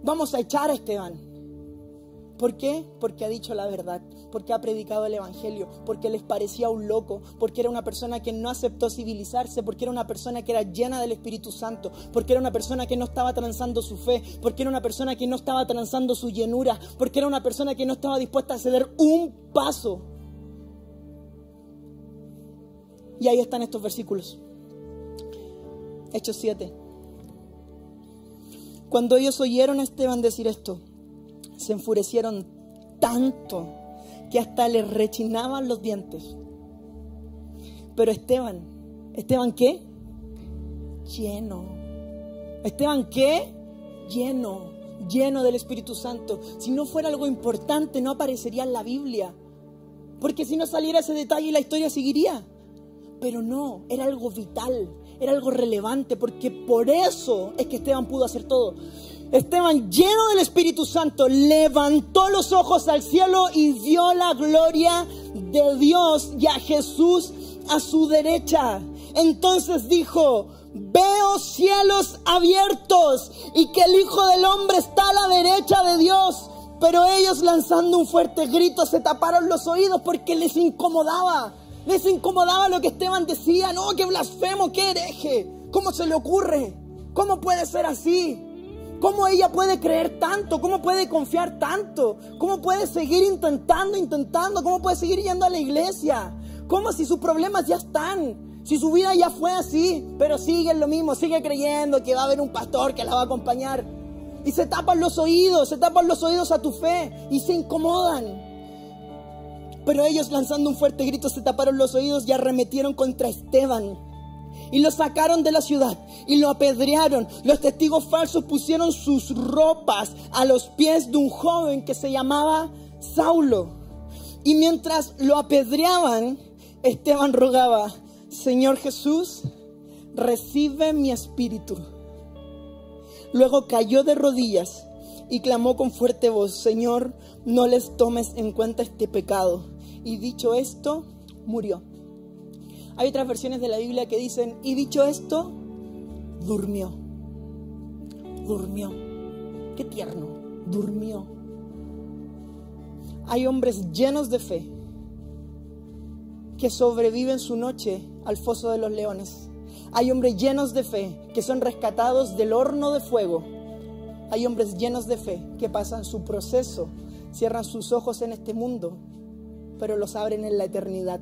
Vamos a echar a Esteban. ¿Por qué? Porque ha dicho la verdad, porque ha predicado el Evangelio, porque les parecía un loco, porque era una persona que no aceptó civilizarse, porque era una persona que era llena del Espíritu Santo, porque era una persona que no estaba transando su fe, porque era una persona que no estaba transando su llenura, porque era una persona que no estaba dispuesta a ceder un paso. Y ahí están estos versículos. Hechos 7. Cuando ellos oyeron a Esteban decir esto, se enfurecieron tanto que hasta les rechinaban los dientes. Pero Esteban, ¿Esteban qué? Lleno. ¿Esteban qué? Lleno, lleno del Espíritu Santo. Si no fuera algo importante, no aparecería en la Biblia. Porque si no saliera ese detalle, la historia seguiría. Pero no, era algo vital, era algo relevante, porque por eso es que Esteban pudo hacer todo. Esteban, lleno del Espíritu Santo, levantó los ojos al cielo y vio la gloria de Dios y a Jesús a su derecha. Entonces dijo, veo cielos abiertos y que el Hijo del Hombre está a la derecha de Dios. Pero ellos lanzando un fuerte grito se taparon los oídos porque les incomodaba. Les incomodaba lo que Esteban decía. No, qué blasfemo, qué hereje. ¿Cómo se le ocurre? ¿Cómo puede ser así? ¿Cómo ella puede creer tanto? ¿Cómo puede confiar tanto? ¿Cómo puede seguir intentando, intentando? ¿Cómo puede seguir yendo a la iglesia? ¿Cómo si sus problemas ya están? Si su vida ya fue así, pero sigue lo mismo, sigue creyendo que va a haber un pastor que la va a acompañar. Y se tapan los oídos, se tapan los oídos a tu fe y se incomodan. Pero ellos lanzando un fuerte grito se taparon los oídos y arremetieron contra Esteban y lo sacaron de la ciudad y lo apedrearon. Los testigos falsos pusieron sus ropas a los pies de un joven que se llamaba Saulo. Y mientras lo apedreaban, Esteban rogaba, Señor Jesús, recibe mi espíritu. Luego cayó de rodillas y clamó con fuerte voz, Señor, no les tomes en cuenta este pecado. Y dicho esto, murió. Hay otras versiones de la Biblia que dicen, y dicho esto, durmió. Durmió. Qué tierno. Durmió. Hay hombres llenos de fe que sobreviven su noche al foso de los leones. Hay hombres llenos de fe que son rescatados del horno de fuego. Hay hombres llenos de fe que pasan su proceso, cierran sus ojos en este mundo, pero los abren en la eternidad.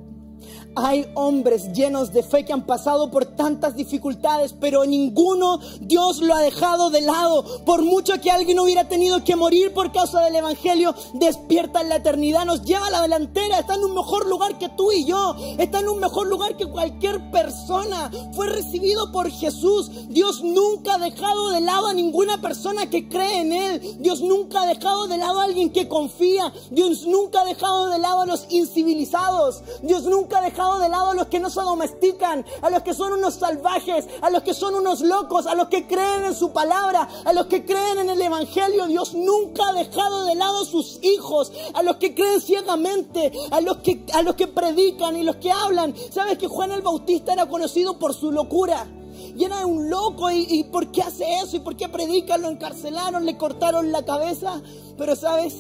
Hay hombres llenos de fe que han pasado por tantas dificultades, pero ninguno Dios lo ha dejado de lado. Por mucho que alguien hubiera tenido que morir por causa del Evangelio, despierta en la eternidad, nos lleva a la delantera, está en un mejor lugar que tú y yo, está en un mejor lugar que cualquier persona. Fue recibido por Jesús. Dios nunca ha dejado de lado a ninguna persona que cree en Él. Dios nunca ha dejado de lado a alguien que confía. Dios nunca ha dejado de lado a los incivilizados. Dios nunca ha dejado de lado a los que no se domestican, a los que son unos salvajes, a los que son unos locos, a los que creen en su palabra, a los que creen en el Evangelio. Dios nunca ha dejado de lado a sus hijos, a los que creen ciegamente, a los que, a los que predican y los que hablan. ¿Sabes que Juan el Bautista era conocido por su locura? y era un loco y, y, por qué hace eso y por qué predica, lo encarcelaron, le cortaron la cabeza, pero sabes,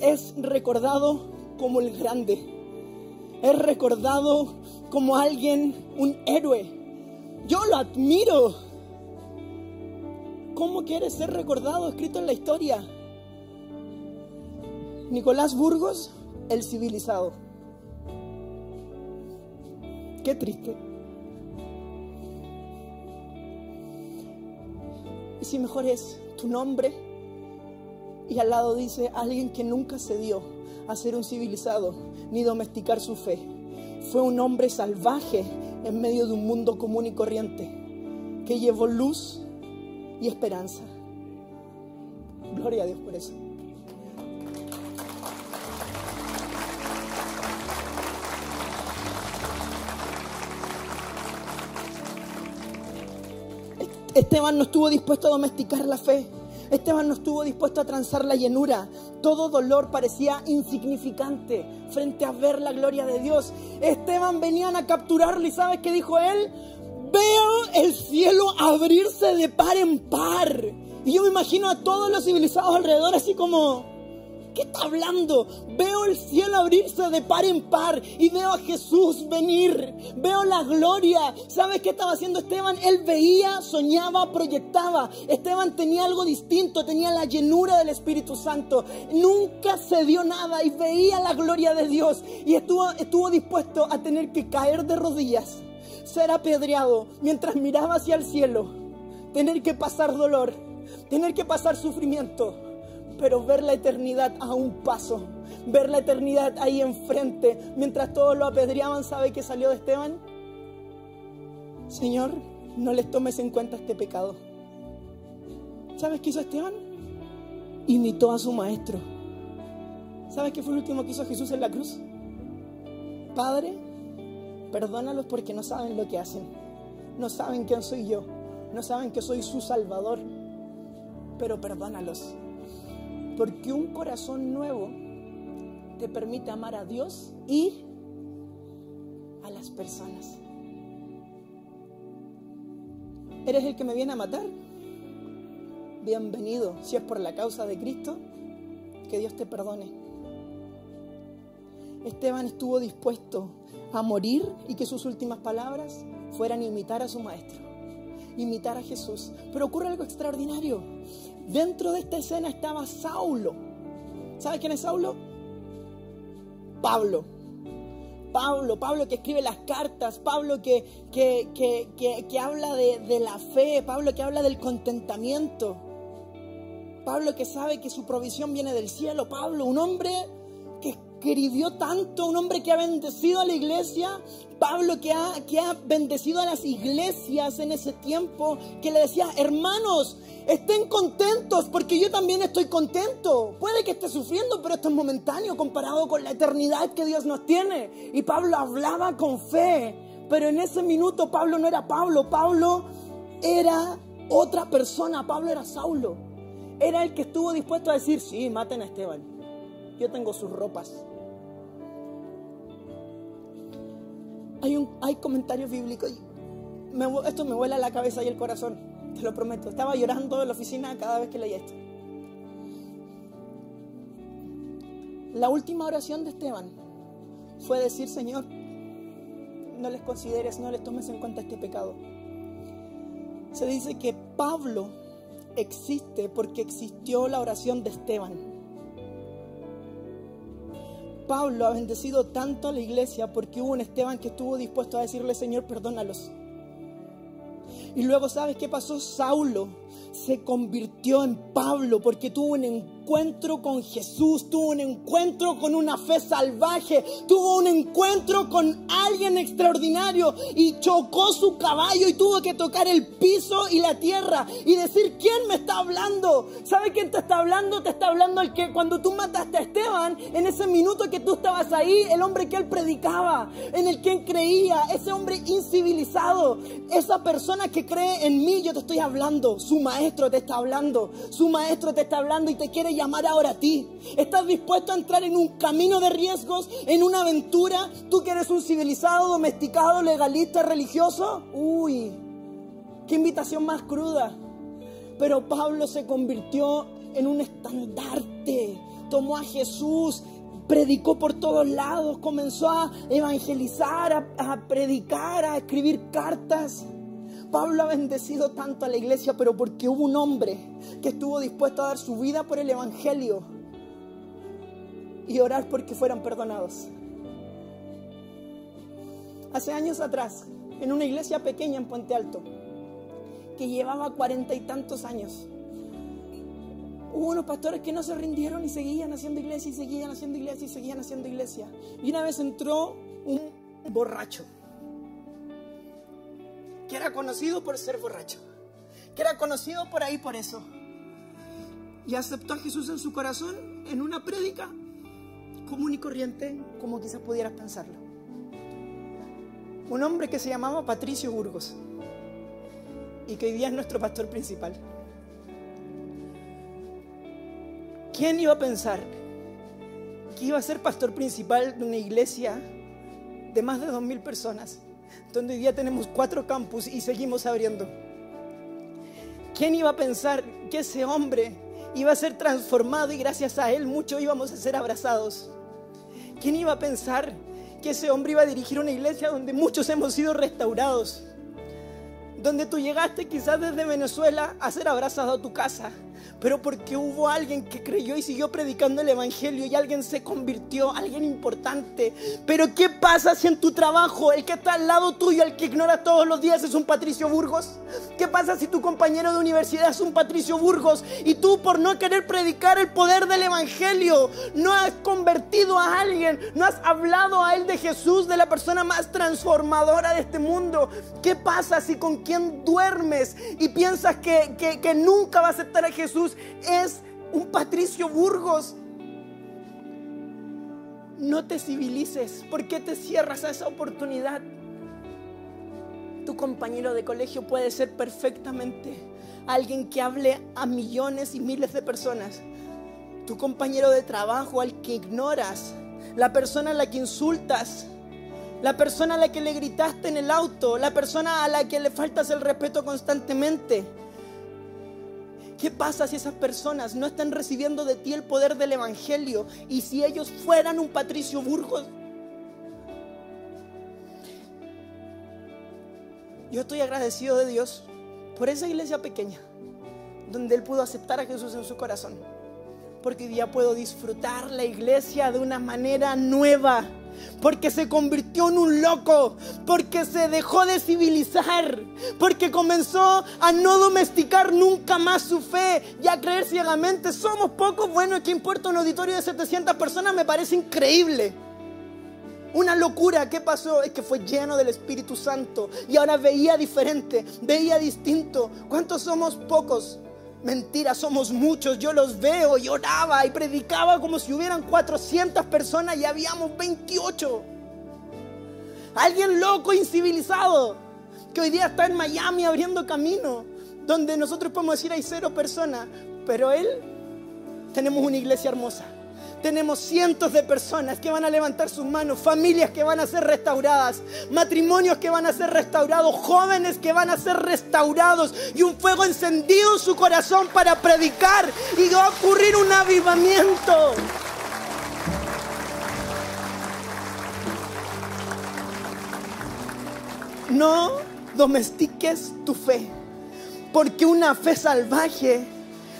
es recordado como el grande es recordado como alguien, un héroe. Yo lo admiro. ¿Cómo quiere ser recordado, escrito en la historia? Nicolás Burgos, el civilizado. Qué triste. Y si mejor es tu nombre y al lado dice alguien que nunca se dio a ser un civilizado ni domesticar su fe. Fue un hombre salvaje en medio de un mundo común y corriente que llevó luz y esperanza. Gloria a Dios por eso. Esteban no estuvo dispuesto a domesticar la fe. Esteban no estuvo dispuesto a transar la llenura. Todo dolor parecía insignificante frente a ver la gloria de Dios. Esteban venían a capturarle y ¿sabes qué dijo él? Veo el cielo abrirse de par en par. Y yo me imagino a todos los civilizados alrededor así como, qué está hablando? Veo el cielo abrirse de par en par y veo a Jesús venir. Veo la gloria. ¿Sabes qué estaba haciendo Esteban? Él veía, soñaba, proyectaba. Esteban tenía algo distinto, tenía la llenura del Espíritu Santo. Nunca se dio nada y veía la gloria de Dios. Y estuvo, estuvo dispuesto a tener que caer de rodillas, ser apedreado mientras miraba hacia el cielo, tener que pasar dolor, tener que pasar sufrimiento pero ver la eternidad a un paso, ver la eternidad ahí enfrente, mientras todos lo apedreaban, ¿sabe qué salió de Esteban? Señor, no les tomes en cuenta este pecado. ¿Sabes qué hizo Esteban? Imitó a su maestro. ¿Sabes qué fue el último que hizo Jesús en la cruz? Padre, perdónalos porque no saben lo que hacen. No saben quién soy yo. No saben que soy su Salvador. Pero perdónalos porque un corazón nuevo te permite amar a Dios y a las personas. ¿Eres el que me viene a matar? Bienvenido, si es por la causa de Cristo, que Dios te perdone. Esteban estuvo dispuesto a morir y que sus últimas palabras fueran imitar a su maestro, imitar a Jesús. Pero ocurre algo extraordinario. Dentro de esta escena estaba Saulo. ¿Sabes quién es Saulo? Pablo. Pablo, Pablo que escribe las cartas, Pablo que, que, que, habla de, de la fe, Pablo que habla del contentamiento, Pablo que sabe que su provisión viene del cielo, Pablo, un hombre que escribió tanto, un hombre que ha bendecido a la iglesia, Pablo que ha, que ha bendecido a las iglesias en ese tiempo, que le decía, hermanos, estén contentos porque yo también estoy contento. Puede que esté sufriendo, pero esto es momentáneo comparado con la eternidad que Dios nos tiene. Y Pablo hablaba con fe, pero en ese minuto Pablo no era Pablo, Pablo era otra persona, Pablo era Saulo. Era el que estuvo dispuesto a decir, sí, maten a Esteban. Yo tengo sus ropas. Hay, un, hay comentarios bíblicos. esto me vuela la cabeza y el corazón, te lo prometo. Estaba llorando en la oficina cada vez que leía esto. La última oración de Esteban fue decir, Señor, no les consideres, no les tomes en cuenta este pecado. Se dice que Pablo existe porque existió la oración de Esteban. Pablo ha bendecido tanto a la iglesia porque hubo un Esteban que estuvo dispuesto a decirle, Señor, perdónalos. Y luego, ¿sabes qué pasó? Saulo se convirtió en Pablo porque tuvo un encuentro con Jesús, tuvo un encuentro con una fe salvaje, tuvo un encuentro con alguien extraordinario y chocó su caballo y tuvo que tocar el piso y la tierra y decir, ¿quién me está hablando? ¿Sabe quién te está hablando? Te está hablando el que cuando tú mataste a Esteban, en ese minuto que tú estabas ahí, el hombre que él predicaba, en el que él creía, ese hombre incivilizado, esa persona que cree en mí, yo te estoy hablando, su maestro te está hablando, su maestro te está hablando y te quiere llamar ahora a ti. ¿Estás dispuesto a entrar en un camino de riesgos, en una aventura? ¿Tú que eres un civilizado, domesticado, legalista, religioso? Uy, qué invitación más cruda. Pero Pablo se convirtió en un estandarte, tomó a Jesús predicó por todos lados, comenzó a evangelizar, a, predicar, a escribir cartas. Pablo ha bendecido tanto a la iglesia, pero porque hubo un hombre que estuvo dispuesto a dar su vida por el Evangelio y orar porque fueran perdonados. Hace años atrás, en una iglesia pequeña en Puente Alto, que llevaba cuarenta y tantos años, hubo unos pastores que no se rindieron y seguían haciendo iglesia y seguían haciendo iglesia y seguían haciendo iglesia. Y una vez entró un borracho que era conocido por ser borracho, que era conocido por ahí por eso. Y aceptó a Jesús en su corazón en una prédica común y corriente, como quizás pudieras pensarlo. Un hombre que se llamaba Patricio Burgos y que hoy día es nuestro pastor principal. ¿Quién iba a pensar que iba a ser pastor principal de una iglesia de más de dos mil personas? Donde hoy día tenemos cuatro campus y seguimos abriendo. ¿Quién iba a pensar que ese hombre iba a ser transformado y gracias a él muchos íbamos a ser abrazados? ¿Quién iba a pensar que ese hombre iba a dirigir una iglesia donde muchos hemos sido restaurados? Donde tú llegaste quizás desde Venezuela a ser abrazado a tu casa pero porque hubo alguien que creyó y siguió predicando el Evangelio y alguien se convirtió, alguien importante. Pero ¿qué pasa si en tu trabajo el que está al lado tuyo, el que ignora todos los días es un Patricio Burgos? ¿Qué pasa si tu compañero de universidad es un Patricio Burgos y tú por no querer predicar el poder del Evangelio no has convertido a alguien, no has hablado a él de Jesús, de la persona más transformadora de este mundo? ¿Qué pasa si con quien duermes y piensas que, que, que nunca va a aceptar a Jesús? Es un Patricio Burgos. No te civilices. ¿Por qué te cierras a esa oportunidad? Tu compañero de colegio puede ser perfectamente alguien que hable a millones y miles de personas. Tu compañero de trabajo al que ignoras. La persona a la que insultas. La persona a la que le gritaste en el auto. La persona a la que le faltas el respeto constantemente ¿Qué pasa si esas personas no están recibiendo de ti el poder del Evangelio y si ellos fueran un Patricio Burgos? Yo estoy agradecido de Dios por esa iglesia pequeña, donde Él pudo aceptar a Jesús en su corazón, porque hoy día puedo disfrutar la iglesia de una manera nueva porque se convirtió en un loco, porque se dejó de civilizar, porque comenzó a no domesticar nunca más su fe y a creer ciegamente, somos pocos, bueno, ¿qué importa un auditorio de 700 personas? Me parece increíble. Una locura, ¿qué pasó? Es que fue lleno del Espíritu Santo y ahora veía diferente, veía distinto. ¿Cuántos somos pocos? Mentira, somos muchos. Yo los veo y y predicaba como si hubieran 400 personas y habíamos 28. Alguien loco, incivilizado, que hoy día está en Miami abriendo camino, donde nosotros podemos decir hay cero personas, pero él tenemos una iglesia hermosa tenemos cientos de personas que van a levantar sus manos, familias que van a ser restauradas, matrimonios que van a ser restaurados, jóvenes que van a ser restaurados y un fuego encendido en su corazón para predicar y va a ocurrir un avivamiento. No domestiques tu fe, porque una fe salvaje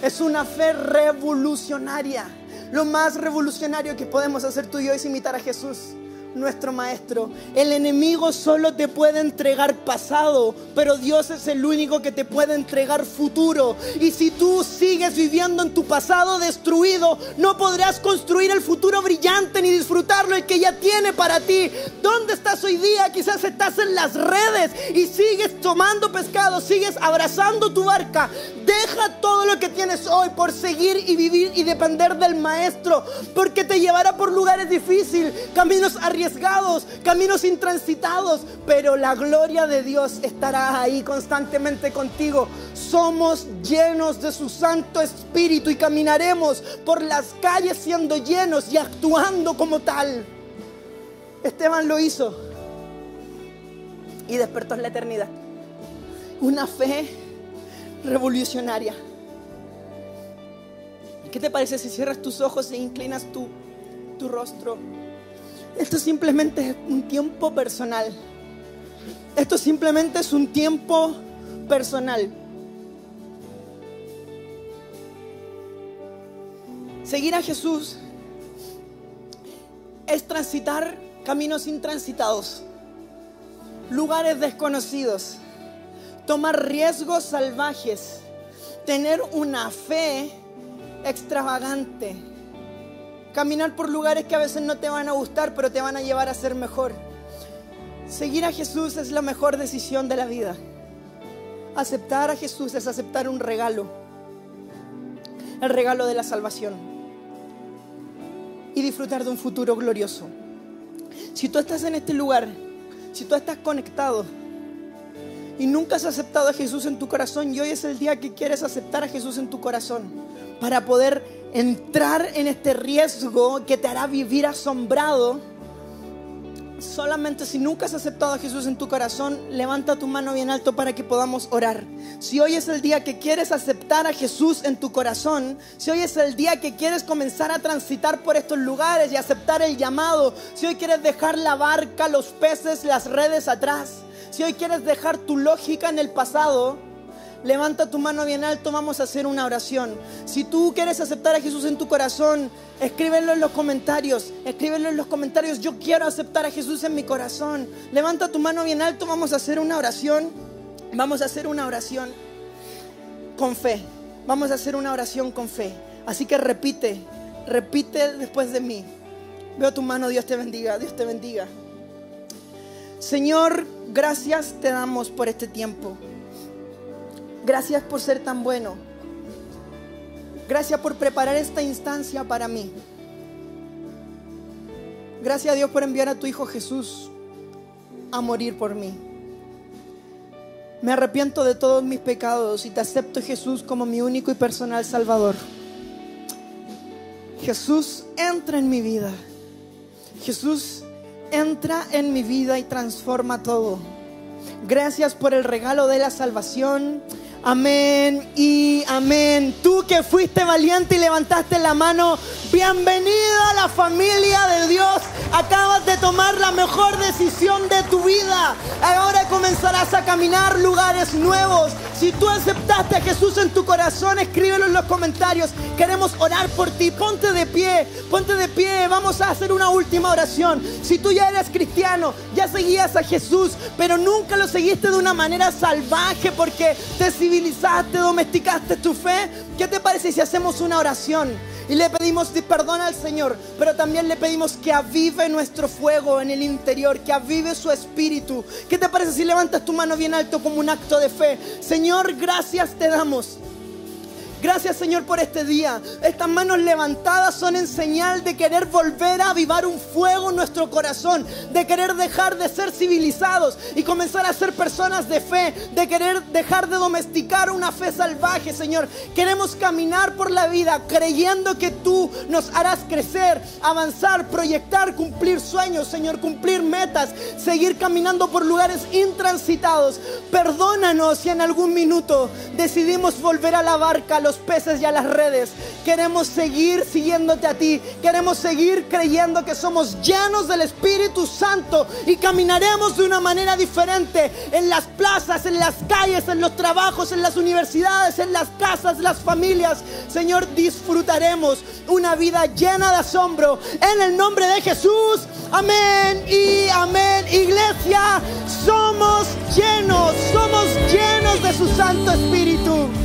es una fe revolucionaria. Lo más revolucionario que podemos hacer tú y yo es imitar a Jesús nuestro Maestro. El enemigo solo te puede entregar pasado, pero Dios es el único que te puede entregar futuro. Y si tú sigues viviendo en tu pasado destruido, no podrás construir el futuro brillante ni disfrutarlo el que ya tiene para ti. ¿Dónde estás hoy día? Quizás estás en las redes y sigues tomando pescado, sigues abrazando tu barca. Deja todo lo que tienes hoy por seguir y vivir y depender del Maestro, porque te llevará por lugares difíciles, caminos caminos intransitados, pero la gloria de Dios estará ahí constantemente contigo. Somos llenos de su Santo Espíritu y caminaremos por las calles siendo llenos y actuando como tal. Esteban lo hizo y despertó en la eternidad. Una fe revolucionaria. ¿Qué te parece si cierras tus ojos e inclinas tu, tu rostro? Esto simplemente es un tiempo personal. Esto simplemente es un tiempo personal. Seguir a Jesús es transitar caminos intransitados, lugares desconocidos, tomar riesgos salvajes, tener una fe extravagante Caminar por lugares que a veces no te van a gustar, pero te van a llevar a ser mejor. Seguir a Jesús es la mejor decisión de la vida. Aceptar a Jesús es aceptar un regalo. El regalo de la salvación. Y disfrutar de un futuro glorioso. Si tú estás en este lugar, si tú estás conectado y nunca has aceptado a Jesús en tu corazón y hoy es el día que quieres aceptar a Jesús en tu corazón para poder entrar en este riesgo que te hará vivir asombrado, solamente si nunca has aceptado a Jesús en tu corazón, levanta tu mano bien alto para que podamos orar. Si hoy es el día que quieres aceptar a Jesús en tu corazón, si hoy es el día que quieres comenzar a transitar por estos lugares y aceptar el llamado, si hoy quieres dejar la barca, los peces, las redes atrás, si hoy quieres dejar tu lógica en el pasado, Levanta tu mano bien alto, vamos a hacer una oración. Si tú quieres aceptar a Jesús en tu corazón, escríbelo en los comentarios. Escríbelo en los comentarios. Yo quiero aceptar a Jesús en mi corazón. Levanta tu mano bien alto, vamos a hacer una oración. Vamos a hacer una oración con fe. Vamos a hacer una oración con fe. Así que repite, repite después de mí. Veo tu mano, Dios te bendiga, Dios te bendiga. Señor, gracias te damos por este tiempo. Gracias por ser tan bueno. Gracias por preparar esta instancia para mí. Gracias a Dios por enviar a tu Hijo Jesús a morir por mí. Me arrepiento de todos mis pecados y te acepto Jesús como mi único y personal Salvador. Jesús entra en mi vida. Jesús entra en mi vida y transforma todo. Gracias por el regalo de la salvación. Amén y amén. Tú que fuiste valiente y levantaste la mano, bienvenida a la familia de Dios. Acabas de tomar la mejor decisión de tu vida. Ahora comenzarás a caminar lugares nuevos. Si tú aceptas aceptaste a Jesús en tu corazón, escríbelo en los comentarios. Queremos orar por ti. Ponte de pie, ponte de pie. Vamos a hacer una última oración. Si tú ya eres cristiano, ya seguías a Jesús, pero nunca lo seguiste de una manera salvaje porque te civilizaste, domesticaste tu fe, ¿qué te parece si hacemos una oración? Y le pedimos perdón al Señor, pero también le pedimos que avive nuestro fuego en el interior, que avive su espíritu. ¿Qué te parece si levantas tu mano bien alto como un acto de fe? Señor, gracias te damos Gracias Señor por este día. Estas manos levantadas son en señal de querer volver a avivar un fuego en nuestro corazón, de querer dejar de ser civilizados y comenzar a ser personas de fe, de querer dejar de domesticar una fe salvaje, Señor. Queremos caminar por la vida creyendo que tú nos harás crecer, avanzar, proyectar, cumplir sueños, Señor, cumplir metas, seguir caminando por lugares intransitados. Perdónanos si en algún minuto decidimos volver a la barca los peces y a las redes. Queremos seguir siguiéndote a ti. Queremos seguir creyendo que somos llenos del Espíritu Santo y caminaremos de una manera diferente en las plazas, en las calles, en los trabajos, en las universidades, en las casas, las familias. Señor, disfrutaremos una vida llena de asombro. En el nombre de Jesús. Amén y amén. Iglesia, somos llenos, somos llenos de su Santo Espíritu.